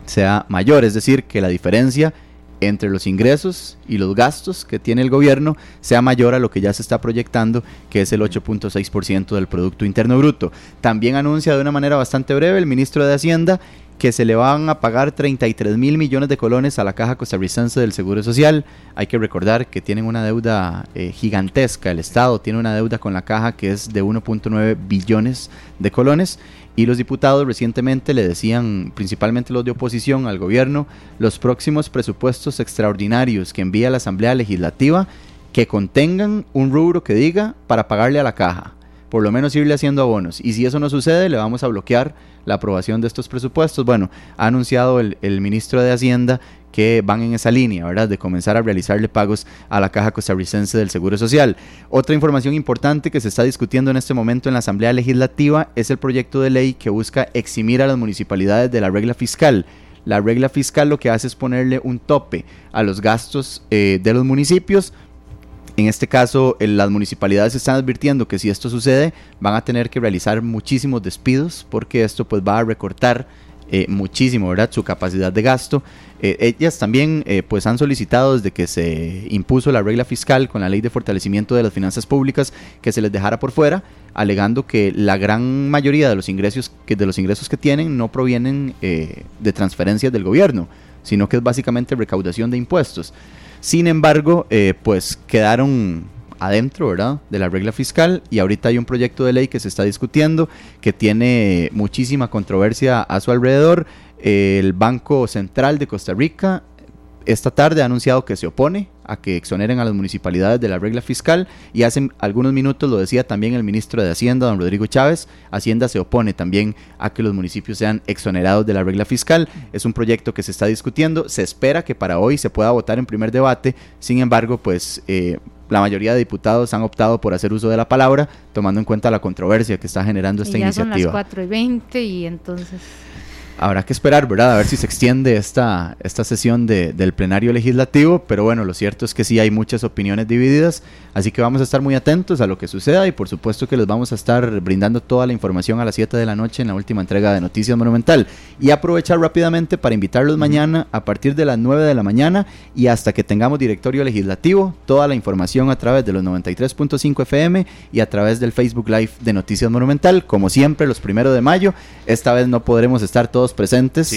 sea mayor, es decir, que la diferencia entre los ingresos y los gastos que tiene el gobierno sea mayor a lo que ya se está proyectando, que es el 8.6% del Producto Interno Bruto. También anuncia de una manera bastante breve el ministro de Hacienda que se le van a pagar 33 mil millones de colones a la Caja Costarricense del Seguro Social. Hay que recordar que tienen una deuda eh, gigantesca, el Estado tiene una deuda con la Caja que es de 1.9 billones de colones y los diputados recientemente le decían, principalmente los de oposición al gobierno, los próximos presupuestos extraordinarios que envía la Asamblea Legislativa que contengan un rubro que diga para pagarle a la caja, por lo menos irle haciendo abonos. Y si eso no sucede, le vamos a bloquear la aprobación de estos presupuestos. Bueno, ha anunciado el, el ministro de Hacienda que van en esa línea, ¿verdad? De comenzar a realizarle pagos a la Caja Costarricense del Seguro Social. Otra información importante que se está discutiendo en este momento en la Asamblea Legislativa es el proyecto de ley que busca eximir a las municipalidades de la regla fiscal. La regla fiscal lo que hace es ponerle un tope a los gastos eh, de los municipios en este caso, las municipalidades están advirtiendo que si esto sucede, van a tener que realizar muchísimos despidos porque esto pues va a recortar eh, muchísimo, ¿verdad? Su capacidad de gasto. Eh, ellas también eh, pues han solicitado desde que se impuso la regla fiscal con la ley de fortalecimiento de las finanzas públicas que se les dejara por fuera, alegando que la gran mayoría de los ingresos que, de los ingresos que tienen no provienen de transferencias del gobierno, sino que es básicamente recaudación de impuestos. Sin embargo, pues quedaron adentro, ¿verdad? De la regla fiscal y ahorita hay un proyecto de ley que se está discutiendo que tiene muchísima controversia a su alrededor. El Banco Central de Costa Rica esta tarde ha anunciado que se opone a que exoneren a las municipalidades de la regla fiscal y hace algunos minutos lo decía también el ministro de Hacienda, don Rodrigo Chávez, Hacienda se opone también a que los municipios sean exonerados de la regla fiscal. Es un proyecto que se está discutiendo, se espera que para hoy se pueda votar en primer debate, sin embargo, pues eh, la mayoría de diputados han optado por hacer uso de la palabra, tomando en cuenta la controversia que está generando esta iniciativa. Son las 4 y 20 y entonces habrá que esperar, ¿verdad? A ver si se extiende esta, esta sesión de, del plenario legislativo, pero bueno, lo cierto es que sí hay muchas opiniones divididas, así que vamos a estar muy atentos a lo que suceda y por supuesto que les vamos a estar brindando toda la información a las 7 de la noche en la última entrega de Noticias Monumental. Y aprovechar rápidamente para invitarlos mañana a partir de las 9 de la mañana y hasta que tengamos directorio legislativo, toda la información a través de los 93.5 FM y a través del Facebook Live de Noticias Monumental, como siempre los primeros de mayo. Esta vez no podremos estar todos presentes.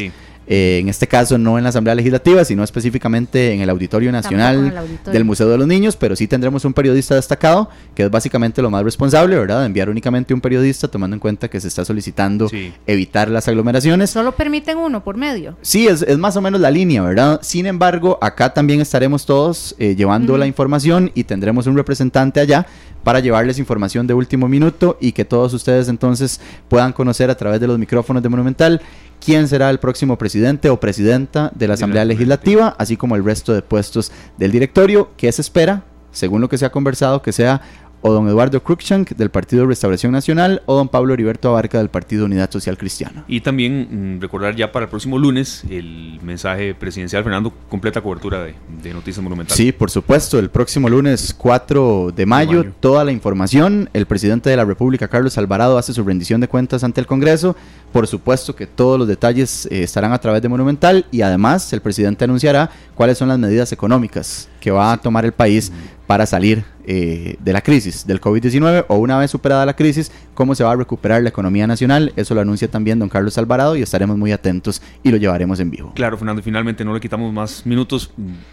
Eh, en este caso no en la Asamblea Legislativa, sino específicamente en el Auditorio Nacional del Museo de los Niños, pero sí tendremos un periodista destacado, que es básicamente lo más responsable, ¿verdad? De enviar únicamente un periodista, tomando en cuenta que se está solicitando evitar las aglomeraciones. ¿Solo permiten uno por medio? Sí, es, es más o menos la línea, ¿verdad? Sin embargo, acá también estaremos todos eh, llevando la información y tendremos un representante allá para llevarles información de último minuto y que todos ustedes entonces puedan conocer a través de los micrófonos de Monumental quién será el próximo presidente o presidenta de la Asamblea Legislativa, así como el resto de puestos del directorio, que se espera, según lo que se ha conversado, que sea o don Eduardo Cruikshank del Partido Restauración Nacional o don Pablo Heriberto Abarca del Partido Unidad Social Cristiana. Y también mm, recordar ya para el próximo lunes el mensaje presidencial, Fernando, completa cobertura de, Noticias Monumentales. Sí, por supuesto, el próximo lunes 4 de mayo, toda la información. El presidente de la República, Carlos Alvarado, hace su rendición de cuentas ante el Congreso. Por supuesto que todos los detalles eh, estarán a través de Monumental y además el presidente anunciará cuáles son las medidas económicas que va a tomar el país para salir eh, de la crisis del COVID-19 o una vez superada la crisis, cómo se va a recuperar la economía nacional. Eso lo anuncia también don Carlos Alvarado y estaremos muy atentos y lo llevaremos en vivo. Claro, Fernando, finalmente no le quitamos más minutos.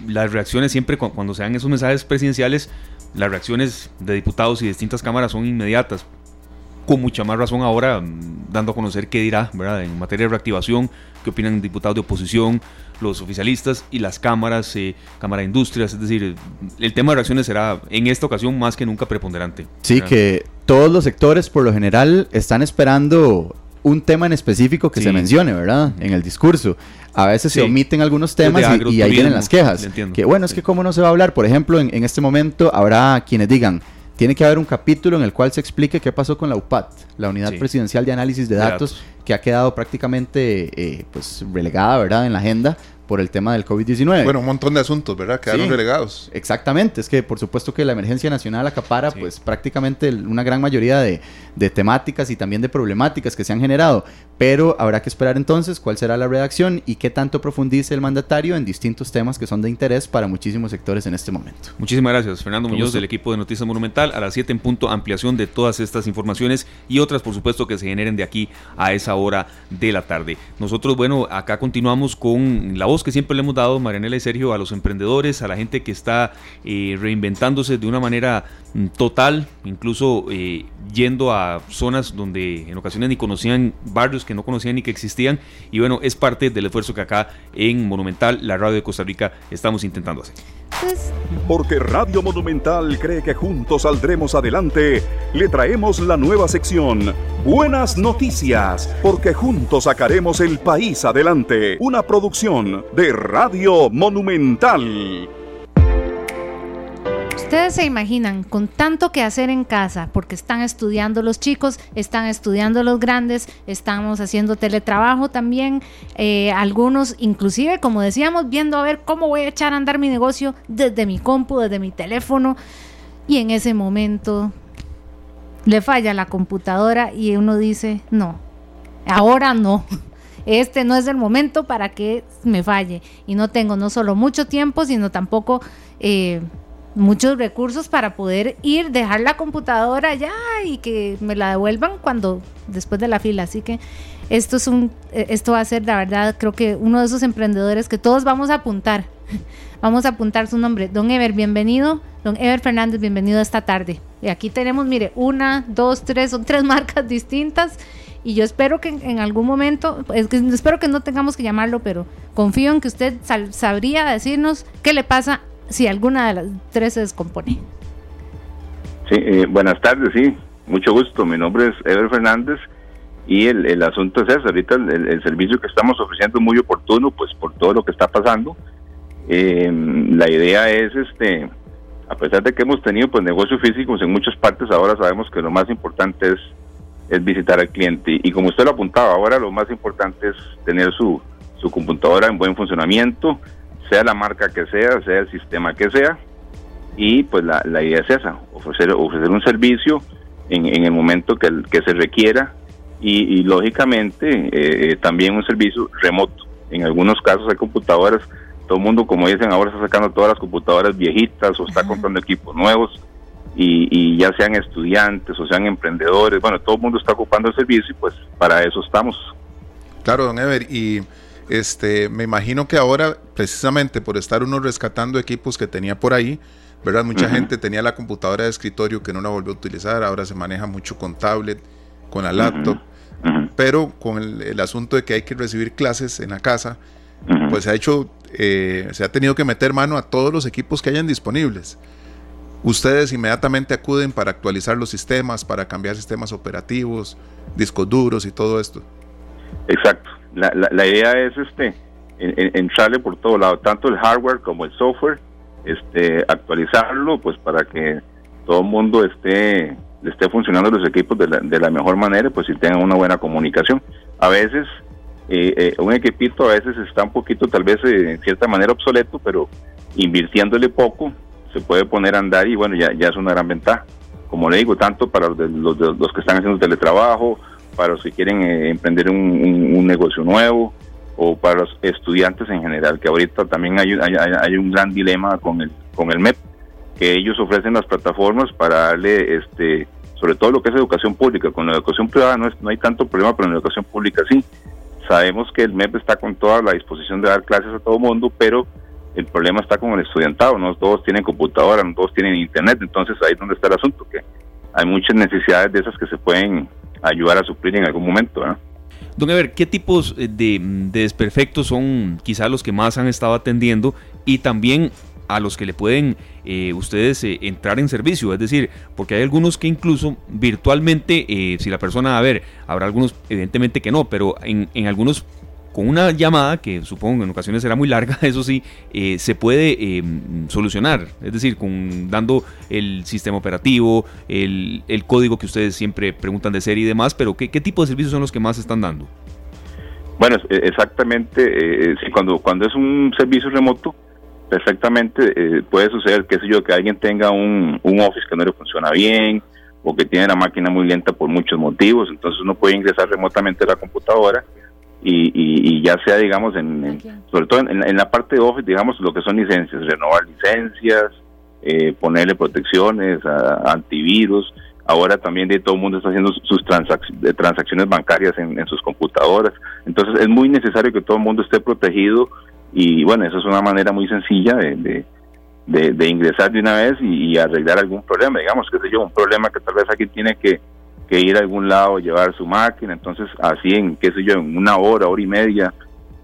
Las reacciones siempre cuando se dan esos mensajes presidenciales, las reacciones de diputados y distintas cámaras son inmediatas con mucha más razón ahora mm, dando a conocer qué dirá, ¿verdad? En materia de reactivación, qué opinan diputados de oposición, los oficialistas y las cámaras, eh, Cámara de Industrias, es decir, el tema de reacciones será en esta ocasión más que nunca preponderante. Sí, que todos los sectores por lo general están esperando un tema en específico que se mencione, ¿verdad? En el discurso. A veces se omiten algunos temas y, ahí vienen las quejas. Que bueno, es que cómo no se va a hablar, por ejemplo, en, en este momento habrá quienes digan, tiene que haber un capítulo en el cual se explique qué pasó con la UPAT, la Unidad Presidencial de Análisis de Datos, que ha quedado prácticamente eh, pues relegada ¿verdad? en la agenda por el tema del COVID-19. Bueno, un montón de asuntos, ¿verdad? Quedaron relegados. Exactamente, es que por supuesto que la emergencia nacional acapara pues prácticamente una gran mayoría de, de, temáticas y también de problemáticas que se han generado, pero habrá que esperar entonces cuál será la redacción y qué tanto profundice el mandatario en distintos temas que son de interés para muchísimos sectores en este momento. Muchísimas gracias, Fernando Muñoz del equipo de Noticias Monumental. A las 7 en punto, ampliación de todas estas informaciones y otras, por supuesto, que se generen de aquí a esa hora de la tarde. Nosotros, bueno, acá continuamos con la voz que siempre le hemos dado, Marianela y Sergio, a los emprendedores, a la gente que está eh, reinventándose de una manera total, incluso eh, yendo a zonas donde en ocasiones ni conocían barrios que no conocían ni que existían. Y bueno, es parte del esfuerzo que acá en Monumental, la radio de Costa Rica, estamos intentando hacer. Pues, Porque Radio Monumental cree que juntos saldremos adelante, le traemos la nueva sección Buenas Noticias, porque juntos sacaremos el país adelante. Una producción de Radio Monumental. Ustedes se imaginan, con tanto que hacer en casa, porque están estudiando los chicos, están estudiando los grandes, estamos haciendo teletrabajo también, eh, algunos inclusive, como decíamos, viendo a ver cómo voy a echar a andar mi negocio desde mi compu, desde mi teléfono, y en ese momento le falla la computadora y uno dice, no, ahora no. Este no es el momento para que me falle. Y no tengo no solo mucho tiempo, sino tampoco eh, muchos recursos para poder ir, dejar la computadora allá y que me la devuelvan cuando después de la fila. Así que esto es un eh, esto va a ser la verdad, creo que uno de esos emprendedores que todos vamos a apuntar. Vamos a apuntar su nombre. Don Ever, bienvenido. Don Ever Fernández, bienvenido esta tarde. Y aquí tenemos, mire, una, dos, tres, son tres marcas distintas. Y yo espero que en, algún momento, espero que no tengamos que llamarlo, pero confío en que usted sabría decirnos qué le pasa si alguna de las tres se descompone. Sí, eh, buenas tardes, sí, mucho gusto. Mi nombre es Ever Fernández y el, el asunto es ese, ahorita el, servicio que estamos ofreciendo es muy oportuno, pues por todo lo que está pasando. Eh, la idea es, este, a pesar de que hemos tenido pues negocios físicos en muchas partes, ahora sabemos que lo más importante es, es visitar al cliente. Y como usted lo apuntaba, ahora lo más importante es tener su, su computadora en buen funcionamiento, sea la marca que sea, sea el sistema que sea, y pues la, la idea es esa, ofrecer, ofrecer un servicio en, en el momento que, que se requiera y, lógicamente eh, también un servicio remoto. En algunos casos hay computadoras, todo el mundo como dicen ahora está sacando todas las computadoras viejitas o está comprando equipos nuevos y, y, ya sean estudiantes o sean emprendedores, bueno, todo el mundo está ocupando el servicio y pues para eso estamos. Claro, don Ever, y este, me imagino que ahora, precisamente por estar uno rescatando equipos que tenía por ahí, ¿verdad? Mucha gente tenía la computadora de escritorio que no la volvió a utilizar, ahora se maneja mucho con tablet, con la laptop, pero con el, asunto de que hay que recibir clases en la casa, pues se ha hecho, eh, se ha tenido que meter mano a todos los equipos que hayan disponibles. Ustedes inmediatamente acuden para actualizar los sistemas, para cambiar sistemas operativos, discos duros y todo esto. Exacto la, la, idea es este entrarle por todo lado, tanto el hardware como el software, este actualizarlo pues para que todo el mundo esté esté funcionando los equipos de la, de la mejor manera, pues si tengan una buena comunicación. A veces eh, eh, un equipito a veces está un poquito tal vez eh, en cierta manera obsoleto, pero invirtiéndole poco se puede poner a andar y bueno, ya, ya es una gran ventaja. Como le digo, tanto para los, los, los que están haciendo teletrabajo para los que quieren eh, emprender un, negocio nuevo o para los estudiantes en general, que ahorita también hay, hay, un gran dilema con el, con el MEP, que ellos ofrecen las plataformas para darle, este, sobre todo lo que es educación pública, con la educación privada no, es, no hay tanto problema, pero en la educación pública sí. Sabemos que el MEP está con toda la disposición de dar clases a todo mundo, pero el problema está con el estudiantado, no todos tienen computadora, no todos tienen internet, entonces ahí es donde está el asunto, que hay muchas necesidades de esas que se pueden ayudar a suplir en algún momento. Don Ever, ¿qué tipos eh, de, desperfectos son quizás los que más han estado atendiendo y también a los que le pueden eh, ustedes eh, entrar en servicio? Es decir, porque hay algunos que incluso virtualmente, si la persona, a ver, habrá algunos evidentemente que no, pero en, en algunos con una llamada, que supongo en ocasiones será muy larga, eso sí, eh, se puede eh, solucionar. Es decir, con, dando el sistema operativo, el, código que ustedes siempre preguntan de serie y demás, pero ¿qué, tipo de servicios son los que más están dando? Bueno, exactamente, eh, cuando, cuando es un servicio remoto, perfectamente eh, puede suceder, qué sé yo, que alguien tenga un, un office que no le funciona bien o que tiene la máquina muy lenta por muchos motivos, entonces uno puede ingresar remotamente a la computadora y, y, ya sea, digamos, en, sobre todo en, la parte de Office, digamos, lo que son licencias, renovar licencias, eh, ponerle protecciones, a, antivirus, ahora también de todo el mundo está haciendo sus transacciones bancarias en, sus computadoras, entonces es muy necesario que todo el mundo esté protegido y bueno, eso es una manera muy sencilla de, de, ingresar de una vez y, arreglar algún problema, digamos, que sé yo, un problema que tal vez aquí tiene que, ir a algún lado, llevar su máquina, entonces así en, qué sé yo, en una hora, hora y media,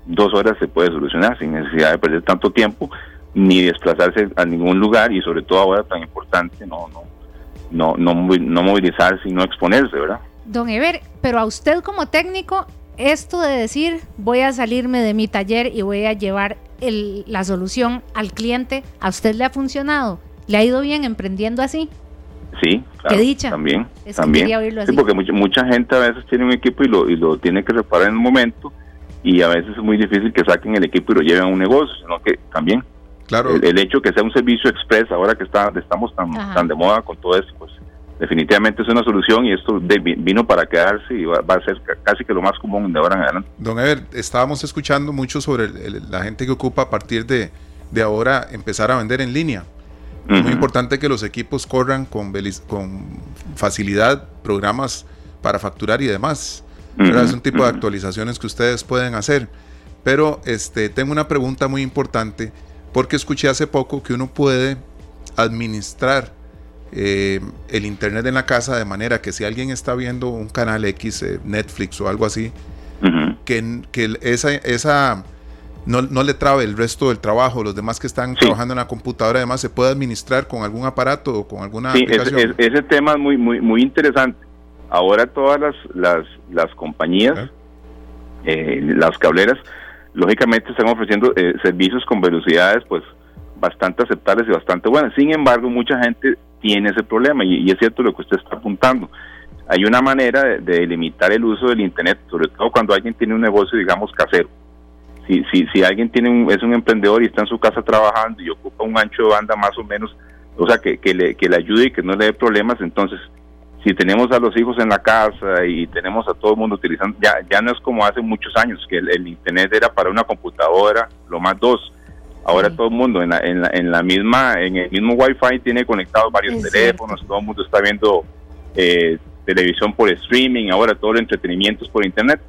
dos horas se puede solucionar sin necesidad de perder tanto tiempo ni desplazarse a ningún lugar y sobre todo ahora tan importante no no no no, no movilizarse y no exponerse, ¿verdad? Don Ever, pero a usted como técnico esto de decir voy a salirme de mi taller y voy a llevar la solución al cliente, ¿a usted le ha funcionado? ¿Le ha ido bien emprendiendo así? Sí, claro, dicha. También, también. Sí, porque mucha, gente a veces tiene un equipo y lo, y lo tiene que reparar en un momento y a veces es muy difícil que saquen el equipo y lo lleven a un negocio, sino que también claro. el, hecho que sea un servicio express ahora que está estamos tan, tan de moda con todo esto, pues definitivamente es una solución y esto vino para quedarse y va, a ser casi que lo más común de ahora en adelante. Don Ever, estábamos escuchando mucho sobre la gente que ocupa a partir de, ahora empezar a vender en línea. Es muy importante que los equipos corran con, con facilidad programas para facturar y demás. Es un tipo de actualizaciones que ustedes pueden hacer. Pero este, tengo una pregunta muy importante porque escuché hace poco que uno puede administrar eh, el internet en la casa de manera que si alguien está viendo un canal X, eh, Netflix o algo así, que, que, esa, esa no, le trabe el resto del trabajo, los demás que están trabajando en la computadora además se puede administrar con algún aparato o con alguna sí, Ese, ese, tema es muy, muy, muy interesante. Ahora todas las, las, las compañías, eh, las cableras, lógicamente están ofreciendo servicios con velocidades pues bastante aceptables y bastante buenas. Sin embargo, mucha gente tiene ese problema y, es cierto lo que usted está apuntando. Hay una manera de, limitar el uso del Internet, sobre todo cuando alguien tiene un negocio, digamos, casero. Si, si, si alguien tiene un, es un emprendedor y está en su casa trabajando y ocupa un ancho de banda más o menos, o sea, que, que, le, que le ayude y que no le dé problemas, entonces si tenemos a los hijos en la casa y tenemos a todo el mundo utilizando, ya, ya no es como hace muchos años, que el, Internet era para una computadora, lo más dos, Ahora todo el mundo en la, en, la, en la misma, en el mismo Wi-Fi tiene conectados varios teléfonos, todo el mundo está viendo eh, televisión por streaming, ahora todo el entretenimiento es por internet.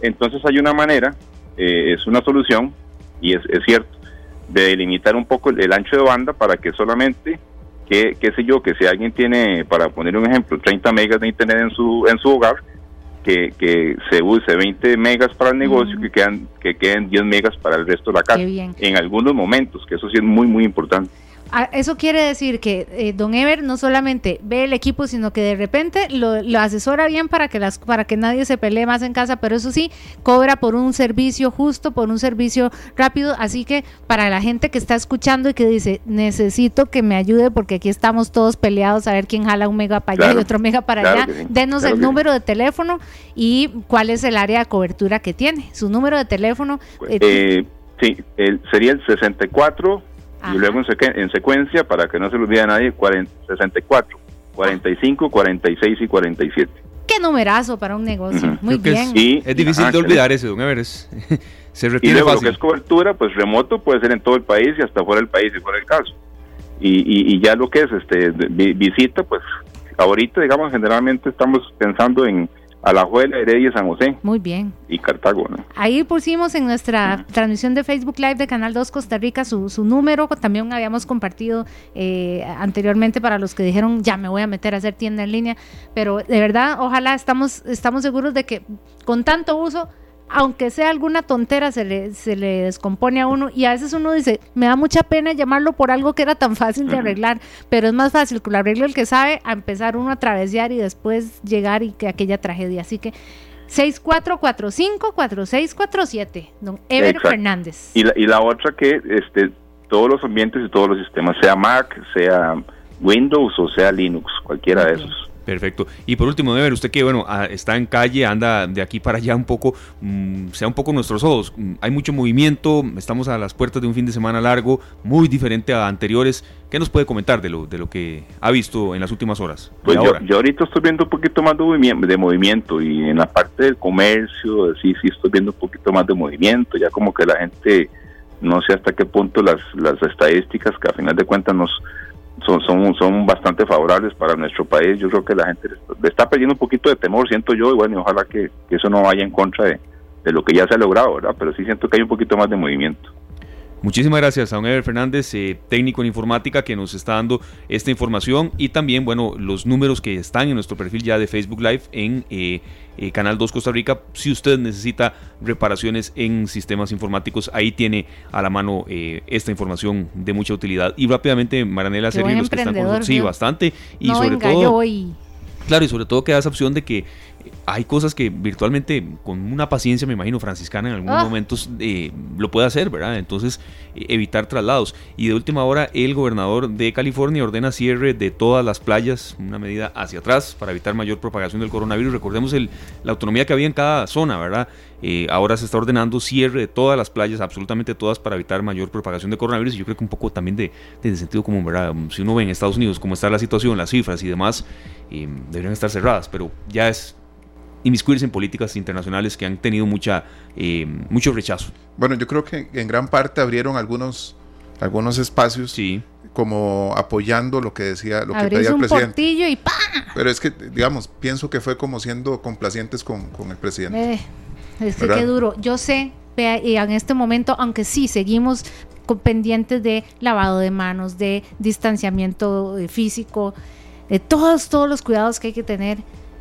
Entonces hay una manera, eh, es una solución, y es, es cierto, de delimitar un poco el, ancho de banda para que solamente, que, qué sé yo, que si alguien tiene, para poner un ejemplo, 30 megas de internet en su, en su hogar, que, que se use 20 megas para el negocio, que, quedan, que queden 10 megas para el resto de la casa. En algunos momentos, que eso sí es muy, muy importante. Ah, eso quiere decir que eh, Don Ever no solamente ve el equipo, sino que de repente lo, asesora bien para que las para que nadie se pelee más en casa, pero eso sí, cobra por un servicio justo, por un servicio rápido. Así que para la gente que está escuchando y que dice, necesito que me ayude porque aquí estamos todos peleados a ver quién jala un mega para allá y otro mega para allá, denos el número de teléfono y cuál es el área de cobertura que tiene. Su número de teléfono. Eh, eh, sí, el, sería el 64 y luego en, secuencia, para que no se lo olvide a nadie, 64, 45, 46 y 47. Qué numerazo para un negocio. Muy bien. Es, difícil de olvidar ese, don Everest. se y luego lo que es cobertura, pues remoto puede ser en todo el país y hasta fuera del país, si fuera el caso. Y, y, ya lo que es este visita, pues ahorita, digamos, generalmente estamos pensando en Alajuela, Heredia, San José. Muy bien. Y Cartago, Ahí pusimos en nuestra transmisión de Facebook Live de Canal 2 Costa Rica su, su número, también habíamos compartido eh, anteriormente para los que dijeron ya me voy a meter a hacer tienda en línea, pero de verdad, ojalá estamos, estamos seguros de que con tanto uso aunque sea alguna tontera, se le, se le descompone a uno. Y a veces uno dice, me da mucha pena llamarlo por algo que era tan fácil de arreglar, pero es más fácil que lo arregle el que sabe a empezar uno a travesear y después llegar y que aquella tragedia. Así que 6445-4647, don Ever Fernández. Y la, y la otra que este, todos los ambientes y todos los sistemas, sea Mac, sea Windows o sea Linux, cualquiera de esos Perfecto. Y por último, ver usted que bueno, ah, está en calle, anda de aquí para allá un poco, mm, sea un poco nuestros ojos. Mm, hay mucho movimiento, estamos a las puertas de un fin de semana largo, muy diferente a anteriores. ¿Qué nos puede comentar de lo, de lo que ha visto en las últimas horas? Pues yo, ahorita estoy viendo un poquito más de movimiento, de movimiento y en la parte del comercio, sí, sí estoy viendo un poquito más de movimiento, ya como que la gente, no sé hasta qué punto las, las estadísticas que a final de cuentas nos son, son, son bastante favorables para nuestro país. Yo creo que la gente le está perdiendo un poquito de temor, siento yo, y bueno, ojalá que, eso no vaya en contra de, de, lo que ya se ha logrado, ¿verdad? Pero sí siento que hay un poquito más de movimiento. Muchísimas gracias a don Ever Fernández, eh, técnico en informática, que nos está dando esta información y también, bueno, los números que están en nuestro perfil ya de Facebook Live en eh, eh, Canal 2 Costa Rica. Si usted necesita reparaciones en sistemas informáticos, ahí tiene a la mano esta información de mucha utilidad. Y rápidamente, Maranela, Sergio, los que están con nosotros, sí, bastante. Y sobre todo. Claro, y sobre todo queda esa opción de que hay cosas que virtualmente con una paciencia, me imagino, franciscana en algunos ah. momentos eh, lo puede hacer, ¿verdad? Entonces, eh, evitar traslados. Y de última hora, el gobernador de California ordena cierre de todas las playas, una medida hacia atrás para evitar mayor propagación del coronavirus. Recordemos el, la autonomía que había en cada zona, ¿verdad? Eh, ahora se está ordenando cierre de todas las playas, absolutamente todas, para evitar mayor propagación de coronavirus. Y yo creo que un poco también de, de sentido común, ¿verdad? Si uno ve en Estados Unidos cómo está la situación, las cifras y demás, deberían estar cerradas, pero ya es inmiscuirse en políticas internacionales que han tenido mucha, eh, mucho rechazo. Bueno, yo creo que en gran parte abrieron algunos, algunos espacios sí. como apoyando lo que decía, lo que pedía el presidente. y Pero es que, digamos, pienso que fue como siendo complacientes con, el presidente. Eh, es que qué duro. Yo sé, en este momento, aunque sí seguimos pendientes de lavado de manos, de distanciamiento eh, físico, de todos, todos los cuidados que hay que tener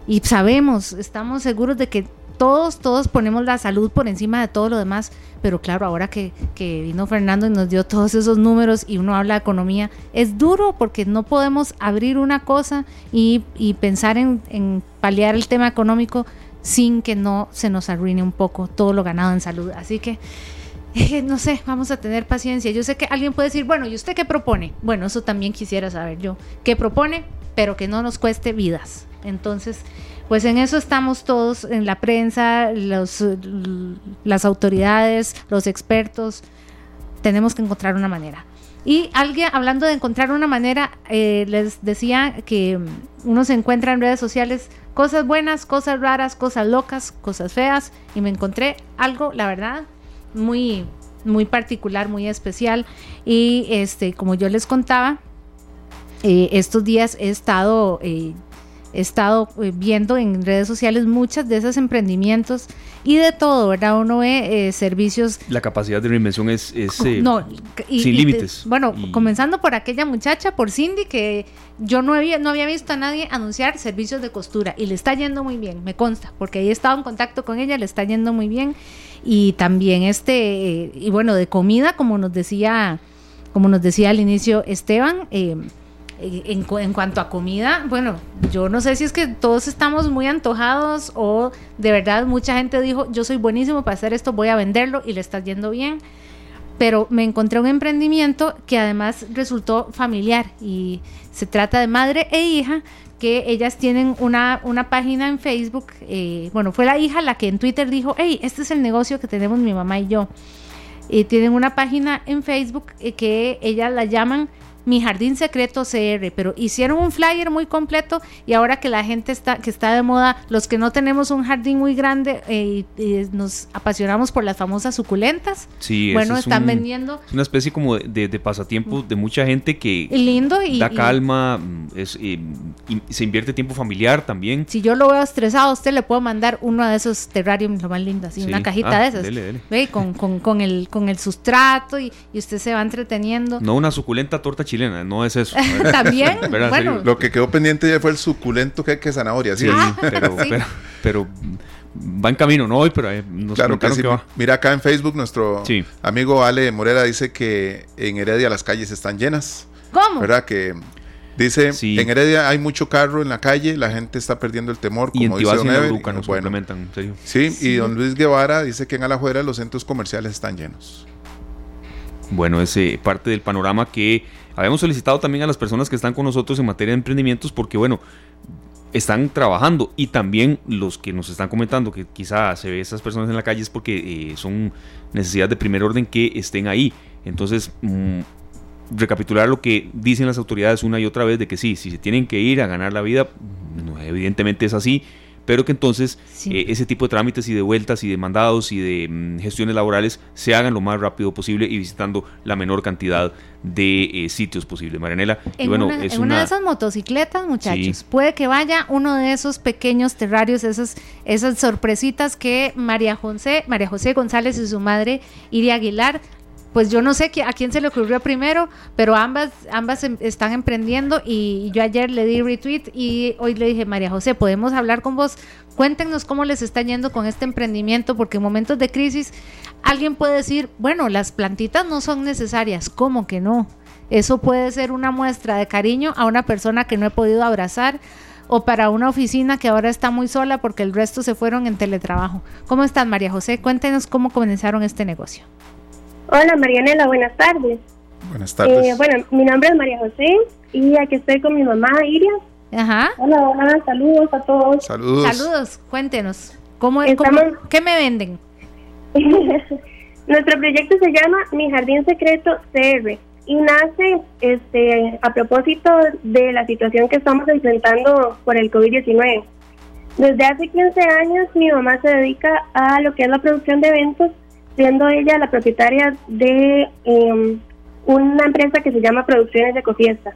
y sabemos, estamos seguros de que todos, todos ponemos la salud por encima de todo lo demás, pero claro, ahora que, vino Fernando y nos dio todos esos números y uno habla de economía, es duro porque no podemos abrir una cosa y, pensar en, paliar el tema económico sin que no se nos arruine un poco todo lo ganado en salud. Así que, eh, no sé, vamos a tener paciencia. Yo sé que alguien puede decir, bueno, ¿y usted qué propone? Bueno, eso también quisiera saber yo. ¿Qué propone? Pero que no nos cueste vidas. Entonces, pues en eso estamos todos, en la prensa, los, las autoridades, los expertos, tenemos que encontrar una manera. Y alguien, hablando de encontrar una manera, eh, les decía que uno se encuentra en redes sociales cosas buenas, cosas raras, cosas locas, cosas feas, y me encontré algo, la verdad, muy, muy particular, muy especial. Y este, como yo les contaba, eh, estos días he estado eh, he estado eh, viendo en redes sociales muchas de esos emprendimientos y de todo, ¿verdad? Uno ve eh, servicios... La capacidad de reinvención es, es eh, no, sin límites. bueno, comenzando por aquella muchacha, por Cindy, que yo no había, no había visto a nadie anunciar servicios de costura y le está yendo muy bien, me consta, porque he estado en contacto con ella, le está yendo muy bien. Y también este, y bueno, de comida, como nos decía, como nos decía al inicio Esteban, eh, en, cuanto a comida, bueno, yo no sé si es que todos estamos muy antojados o de verdad mucha gente dijo, yo soy buenísimo para hacer esto, voy a venderlo y le está yendo bien. Pero me encontré un emprendimiento que además resultó familiar y se trata de madre e hija que ellas tienen una, una página en Facebook. Eh, bueno, fue la hija la que en Twitter dijo, hey, este es el negocio que tenemos mi mamá y yo. y tienen una página en Facebook eh, que ellas la llaman mi Jardín Secreto CR, pero hicieron un flyer muy completo y ahora que la gente está, que está de moda, los que no tenemos un jardín muy grande eh, y nos apasionamos por las famosas suculentas, sí, bueno, están vendiendo. Es una especie como de, pasatiempo de mucha gente que lindo y, da calma, mm, es, y se invierte tiempo familiar también. Si yo lo veo estresado, usted le puedo mandar uno de esos terrarios lo más lindo, así, una cajita ah, de esas. ¿Ve? Con, con, con, el, con el sustrato y, y usted se va entreteniendo. No una suculenta torta chilena no es eso. También, bueno. Lo que quedó pendiente ya fue el suculento que hay que zanahoria, ¿sí? pero, va en camino, no hoy, pero claro que, sí. Mira acá en Facebook nuestro amigo Ale Morera dice que en Heredia las calles están llenas. ¿Cómo? ¿Verdad? Que dice, en Heredia hay mucho carro en la calle, la gente está perdiendo el temor, como y dice bueno, sí, y don Luis Guevara dice que en Alajuela los centros comerciales están llenos. Bueno, es parte del panorama que habíamos solicitado también a las personas que están con nosotros en materia de emprendimientos porque, bueno, están trabajando y también los que nos están comentando que quizá se ve esas personas en la calle es porque eh, son necesidades de primer orden que estén ahí. Entonces, mm, recapitular lo que dicen las autoridades una y otra vez de que sí, si se tienen que ir a ganar la vida, evidentemente es así, pero que entonces eh, ese tipo de trámites y de vueltas y de mandados y de mm, gestiones laborales se hagan lo más rápido posible y visitando la menor cantidad de eh, sitios posible. Marianela, y bueno, una, es en una... de esas motocicletas, muchachos, puede que vaya uno de esos pequeños terrarios, esas, esas sorpresitas que María José, María José González y su madre Iria Aguilar pues yo no sé a quién se le ocurrió primero, pero ambas, ambas em, están emprendiendo y yo ayer le di retweet y hoy le dije, María José, podemos hablar con vos, cuéntenos cómo les está yendo con este emprendimiento, porque en momentos de crisis alguien puede decir, bueno, las plantitas no son necesarias, ¿cómo que no? Eso puede ser una muestra de cariño a una persona que no he podido abrazar o para una oficina que ahora está muy sola porque el resto se fueron en teletrabajo. ¿Cómo están, María José? Cuéntenos cómo comenzaron este negocio. Hola Marianela, buenas tardes. Buenas tardes. Eh, bueno, mi nombre es María José y aquí estoy con mi mamá Iria. Ajá. Hola, hola, saludos a todos. Saludos. Saludos, cuéntenos. ¿Cómo, ¿Qué me venden? Nuestro proyecto se llama Mi Jardín Secreto CR y nace este, a propósito de la situación que estamos enfrentando por el COVID-19. Desde hace 15 años mi mamá se dedica a lo que es la producción de eventos siendo ella la propietaria de em, una empresa que se llama Producciones de Cofiesta.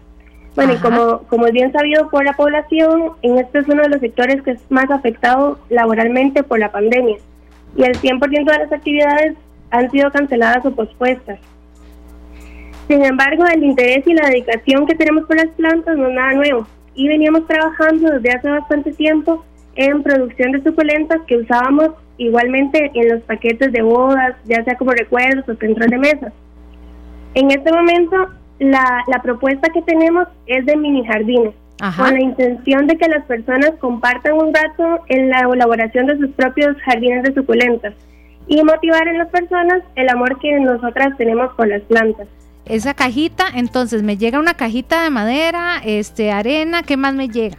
Bueno, y como, como es bien sabido por la población, en este es uno de los sectores que es más afectado laboralmente por la pandemia. Y el 100% de las actividades han sido canceladas o pospuestas. Sin embargo, el interés y la dedicación que tenemos por las plantas no es nada nuevo. Y veníamos trabajando desde hace bastante tiempo en producción de suculentas que usábamos igualmente en los paquetes de bodas, ya sea como recuerdos o centros de mesa. En este momento, la, la propuesta que tenemos es de mini jardines, con la intención de que las personas compartan un rato en la elaboración de sus propios jardines de suculentas y motivar en las personas el amor que nosotras tenemos por las plantas. Esa cajita, entonces me llega una cajita de madera, este arena, ¿qué más me llega?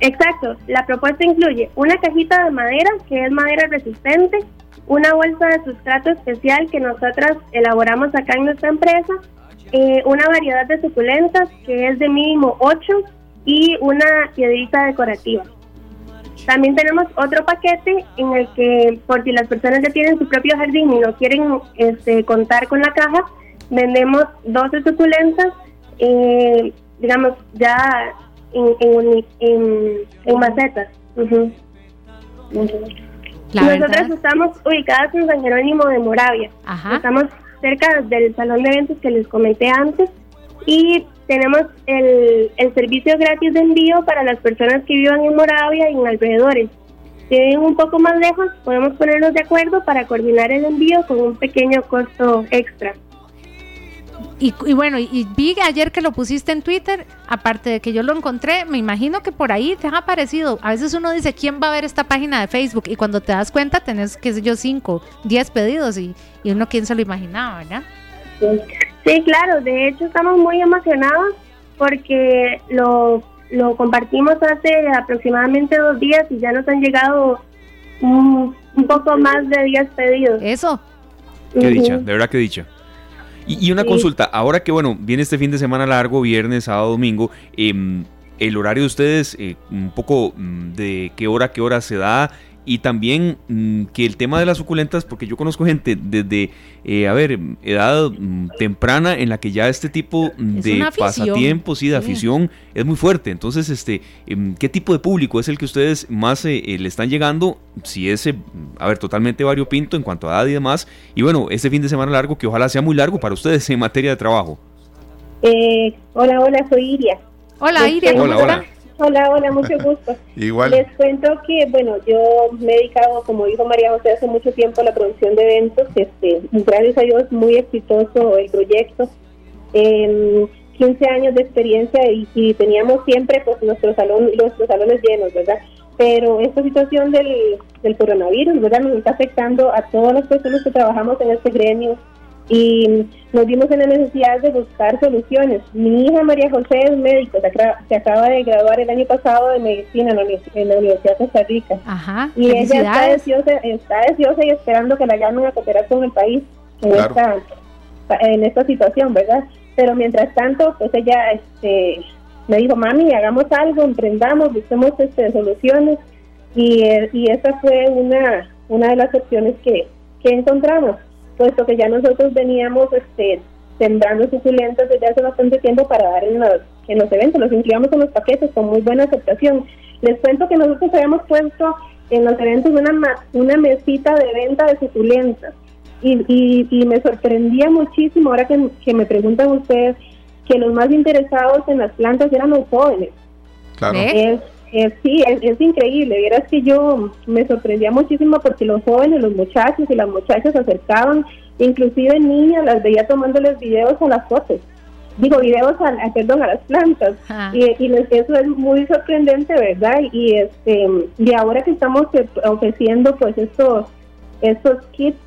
Exacto, la propuesta incluye una cajita de madera que es madera resistente, una bolsa de sustrato especial que nosotras elaboramos acá en nuestra empresa, eh, una variedad de suculentas que es de mínimo 8 y una piedrita decorativa. También tenemos otro paquete en el que, por si las personas ya tienen su propio jardín y no quieren este, contar con la caja, vendemos 12 suculentas, eh, digamos, ya en, en, en, macetas. Nosotros estamos ubicadas en San Jerónimo de Moravia. Estamos cerca del salón de eventos que les comenté antes y tenemos el, el servicio gratis de envío para las personas que vivan en Moravia y en alrededores. Si viven un poco más lejos, podemos ponernos de acuerdo para coordinar el envío con un pequeño costo extra. Y, bueno, y, vi ayer que lo pusiste en Twitter, aparte de que yo lo encontré, me imagino que por ahí te ha aparecido. A veces uno dice, ¿quién va a ver esta página de Facebook? Y cuando te das cuenta, tenés, qué sé yo, 5, 10 pedidos y, y uno, ¿quién se lo imaginaba, verdad? Sí, claro, de hecho estamos muy emocionados porque lo, lo compartimos hace aproximadamente dos días y ya nos han llegado un, poco más de 10 pedidos. Eso. Qué dicha, de verdad que dicha. Y, una consulta, ahora que bueno, viene este fin de semana largo, viernes, sábado, domingo, em, el horario de ustedes, eh, un poco mm, de qué hora, qué hora se da, y también mm, que el tema de las suculentas, porque yo conozco gente desde, eh, a ver, edad mm, temprana en la que ya este tipo de pasatiempos y de afición es muy fuerte. Entonces, este, em, ¿qué tipo de público es el que ustedes más eh, eh, le están llegando? Si es, a ver, totalmente variopinto en cuanto a edad y demás. Y bueno, este fin de semana largo, que ojalá sea muy largo para ustedes en materia de trabajo. hola, hola, soy Iria. Hola, Iria. Hola, hola. Hola, hola, mucho gusto. Igual. Les cuento que, bueno, yo me he dedicado, como dijo María José, hace mucho tiempo a la producción de eventos. Este, gracias a Dios, muy exitoso el proyecto. 15 años de experiencia y, teníamos siempre pues nuestro salón, nuestros salones llenos, ¿verdad? Pero esta situación del, del coronavirus, ¿verdad? Nos está afectando a todas las personas que trabajamos en este gremio y nos dimos en la necesidad de buscar soluciones. Mi hija María José es médico, se, acaba de graduar el año pasado de medicina en la, Universidad de Costa Rica. y ella está deseosa, está deseosa y esperando que la llamen a cooperar con el país en, esta, en esta situación, ¿verdad? Pero mientras tanto, pues ella este, me dijo, mami, hagamos algo, emprendamos, busquemos este, soluciones. Y, y esa fue una, una de las opciones que, que encontramos puesto que ya nosotros veníamos este, sembrando suculentas desde hace bastante tiempo para dar en los, en los eventos, los incluíamos en los paquetes con muy buena aceptación. Les cuento que nosotros habíamos puesto en los eventos una, una mesita de venta de suculentas y, y, me sorprendía muchísimo ahora que, que me preguntan ustedes que los más interesados en las plantas eran los jóvenes. Claro. Eh, sí, es, increíble. Vieras que yo me sorprendía muchísimo porque los jóvenes, los muchachos y las muchachas se acercaban, inclusive niñas, las veía tomándoles videos a las fotos. Digo, videos a, perdón, a las plantas. Y, eso es muy sorprendente, ¿verdad? Y este y ahora que estamos ofreciendo pues estos, estos kits,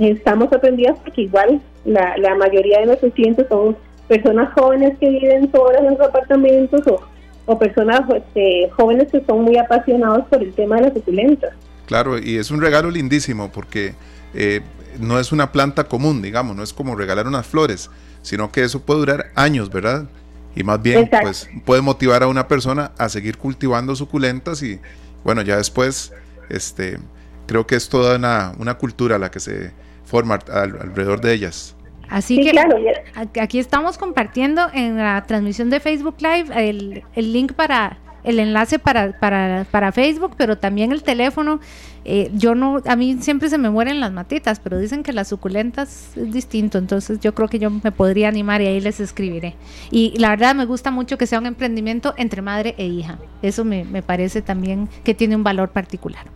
estamos sorprendidas porque igual la, la mayoría de nuestros clientes son personas jóvenes que viven solas en sus apartamentos o o personas este, jóvenes que son muy apasionados por el tema de la suculentas. Claro, y es un regalo lindísimo porque eh, no es una planta común, digamos, no es como regalar unas flores, sino que eso puede durar años, ¿verdad? Y más bien, pues puede motivar a una persona a seguir cultivando suculentas y, bueno, ya después, este, creo que es toda una, una cultura la que se forma alrededor de ellas. Así que aquí estamos compartiendo en la transmisión de Facebook Live el, el link para el enlace para, para, para, Facebook, pero también el teléfono. Eh, yo no, a mí siempre se me mueren las matitas, pero dicen que las suculentas es distinto, entonces yo creo que yo me podría animar y ahí les escribiré. Y la verdad me gusta mucho que sea un emprendimiento entre madre e hija. Eso me, me parece también que tiene un valor particular.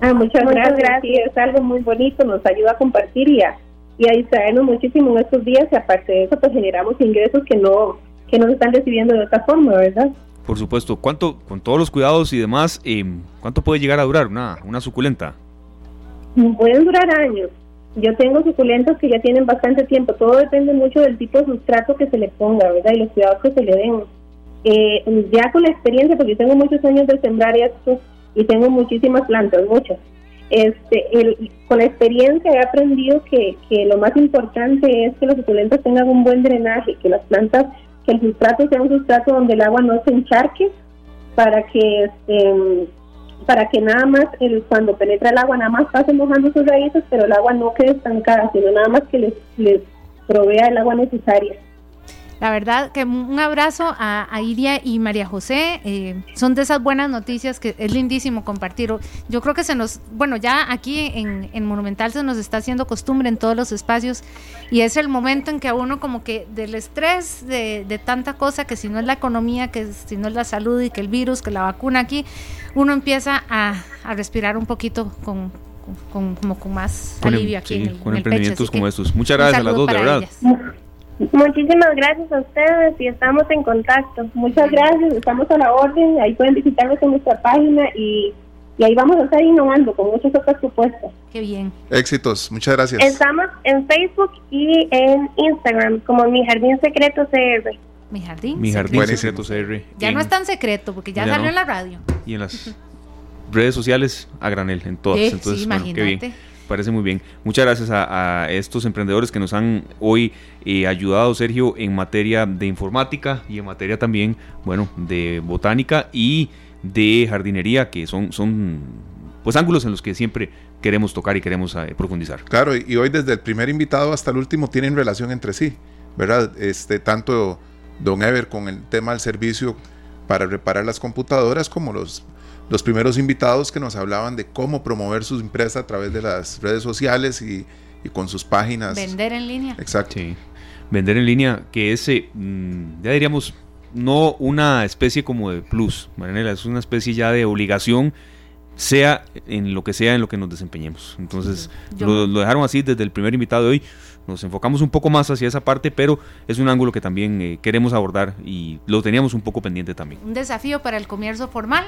Ah, muchas, muchas gracias. Es algo muy bonito, nos ayuda a compartir y a y a distraernos muchísimo en estos días y aparte de eso pues generamos ingresos que no que no se están recibiendo de otra forma, ¿verdad? Por supuesto, ¿cuánto, con todos los cuidados y demás, eh, cuánto puede llegar a durar una, una suculenta? Pueden durar años. Yo tengo suculentas que ya tienen bastante tiempo. Todo depende mucho del tipo de sustrato que se le ponga, ¿verdad? Y los cuidados que se le den. Eh, ya con la experiencia, porque tengo muchos años de sembrar esto y tengo muchísimas plantas, muchas este, el, con la experiencia he aprendido que, lo más importante es que los suculentos tengan un buen drenaje, que las plantas, que el sustrato sea un sustrato donde el agua no se encharque, para que este, para que nada más el, cuando penetra el agua nada más pase mojando sus raíces, pero el agua no quede estancada, sino nada más que les, les provea el agua necesaria. La verdad que un abrazo a, Iria y María José. Eh, son de esas buenas noticias que es lindísimo compartir. Yo creo que se nos, bueno, ya aquí en, Monumental se nos está haciendo costumbre en todos los espacios y es el momento en que a uno como que del estrés de, tanta cosa, que si no es la economía, que si no es la salud y que el virus, que la vacuna aquí, uno empieza a, respirar un poquito con, con, como con más em- alivio aquí en el, con emprendimientos como estos. Muchas gracias a las dos, de verdad. Muchísimas gracias a ustedes y estamos en contacto. Muchas gracias, estamos a la orden. Ahí pueden visitarnos en nuestra página y, ahí vamos a estar innovando con muchas otras propuestas. Qué bien. Éxitos, muchas gracias. Estamos en Facebook y en Instagram como Mi Jardín Secreto CR. Mi Jardín. Mi Jardín Secreto CR. Ya no es tan secreto porque ya, salió en la radio. Y en las redes sociales a granel, en todas. Entonces, qué bien parece muy bien. Muchas gracias a, estos emprendedores que nos han hoy eh, ayudado, Sergio, en materia de informática y en materia también, bueno, de botánica y de jardinería, que son, son pues ángulos en los que siempre queremos tocar y queremos eh, profundizar. Claro, y hoy desde el primer invitado hasta el último tienen relación entre sí, ¿verdad? Este, tanto Don Ever con el tema del servicio para reparar las computadoras como los los primeros invitados que nos hablaban de cómo promover sus empresas a través de las redes sociales y, con sus páginas. Vender en línea. Exacto. Vender en línea, que ese, mm, ya diríamos, no una especie como de plus, Marinela, es una especie ya de obligación, sea en lo que sea en lo que nos desempeñemos. Entonces, lo, dejaron así desde el primer invitado de hoy. Nos enfocamos un poco más hacia esa parte, pero es un ángulo que también eh, queremos abordar y lo teníamos un poco pendiente también. Un desafío para el comercio formal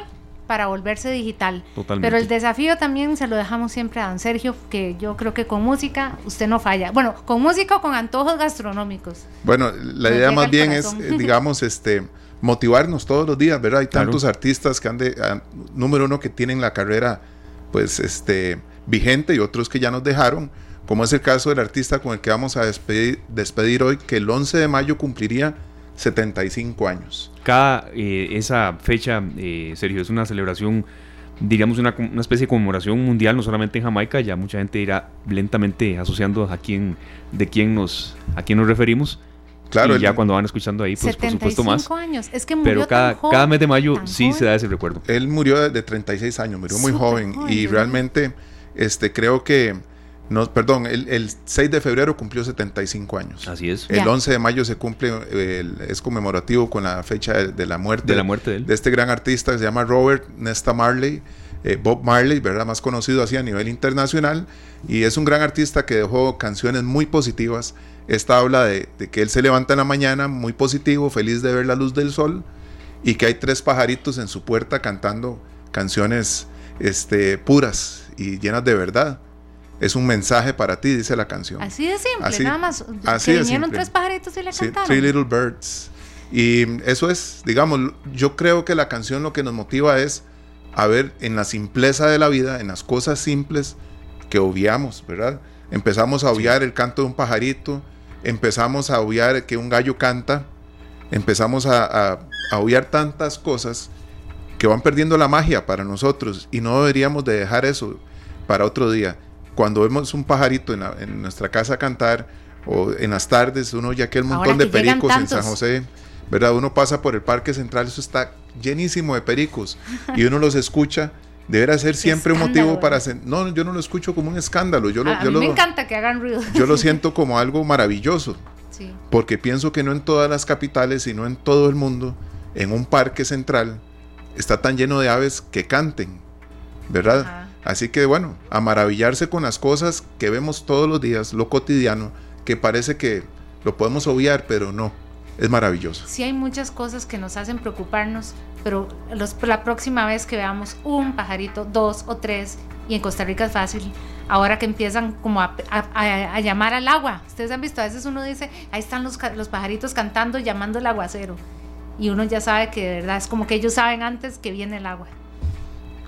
para volverse digital. Totalmente. Pero el desafío también se lo dejamos siempre a don Sergio, que yo creo que con música usted no falla. Bueno, con música o con antojos gastronómicos. Bueno, la idea más bien es, eh, digamos, este motivarnos todos los días, ¿verdad? Hay tantos artistas que han de, número uno, que tienen la carrera, pues, este, vigente y otros que ya nos dejaron, como es el caso del artista con el que vamos a despedir, despedir hoy, que el 11 de mayo cumpliría 75 años. Cada eh, esa fecha, eh, Sergio, es una celebración, diríamos una, una, especie de conmemoración mundial, no solamente en Jamaica, ya mucha gente irá lentamente asociando a quién, de quién nos, a quién nos referimos. Claro, y ya cuando van escuchando ahí, pues por supuesto más. años, es que murió Pero cada, cada mes de mayo sí se da ese recuerdo. Él murió de 36 años, murió muy joven, y realmente este, creo que no, perdón, el, 6 de febrero cumplió 75 años. Así es. El 11 de mayo se cumple, es conmemorativo con la fecha de, la muerte. De la muerte de él. De este gran artista que se llama Robert Nesta Marley, eh, Bob Marley, ¿verdad? Más conocido así a nivel internacional. Y es un gran artista que dejó canciones muy positivas. Esta habla de, de que él se levanta en la mañana muy positivo, feliz de ver la luz del sol y que hay tres pajaritos en su puerta cantando canciones este, puras y llenas de verdad es un mensaje para ti, dice la canción. Así de simple, nada más. Así que vinieron tres pajaritos y le cantaron. Three Little Birds. Y eso es, digamos, yo creo que la canción lo que nos motiva es a ver en la simpleza de la vida, en las cosas simples que obviamos, ¿verdad? Empezamos a obviar el canto de un pajarito, empezamos a obviar que un gallo canta, empezamos a, a obviar tantas cosas que van perdiendo la magia para nosotros y no deberíamos de dejar eso para otro día cuando vemos un pajarito en, nuestra casa cantar o en las tardes, uno ya que el montón de pericos en San José, ¿verdad? Uno pasa por el Parque Central, eso está llenísimo de pericos y uno los escucha. Deberá ser siempre un motivo para... No, yo no lo escucho como un escándalo. Yo a, mí me encanta que hagan ruido. Yo lo siento como algo maravilloso. Porque pienso que no en todas las capitales, sino en todo el mundo, en un parque central, está tan lleno de aves que canten, ¿verdad? Así que bueno, a maravillarse con las cosas que vemos todos los días, lo cotidiano, que parece que lo podemos obviar, pero no, es maravilloso. Sí hay muchas cosas que nos hacen preocuparnos, pero la próxima vez que veamos un pajarito, dos o tres, y en Costa Rica es fácil, ahora que empiezan como a, llamar al agua, ustedes han visto, a veces uno dice, ahí están los, los pajaritos cantando, llamando el aguacero, y uno ya sabe que de verdad es como que ellos saben antes que viene el agua.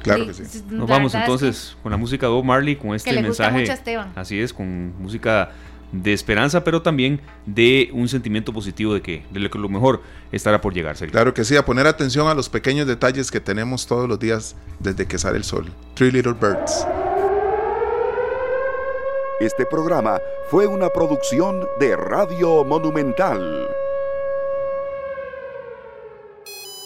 Claro que sí. Nos vamos entonces con la música de Bob Marley, con este mensaje. Así es, con música de esperanza, pero también de un sentimiento positivo de que, de lo mejor estará por llegar. Claro que sí, a poner atención a los pequeños detalles que tenemos todos los días desde que sale el sol. Three Little Birds. Este programa fue una producción de Radio Monumental.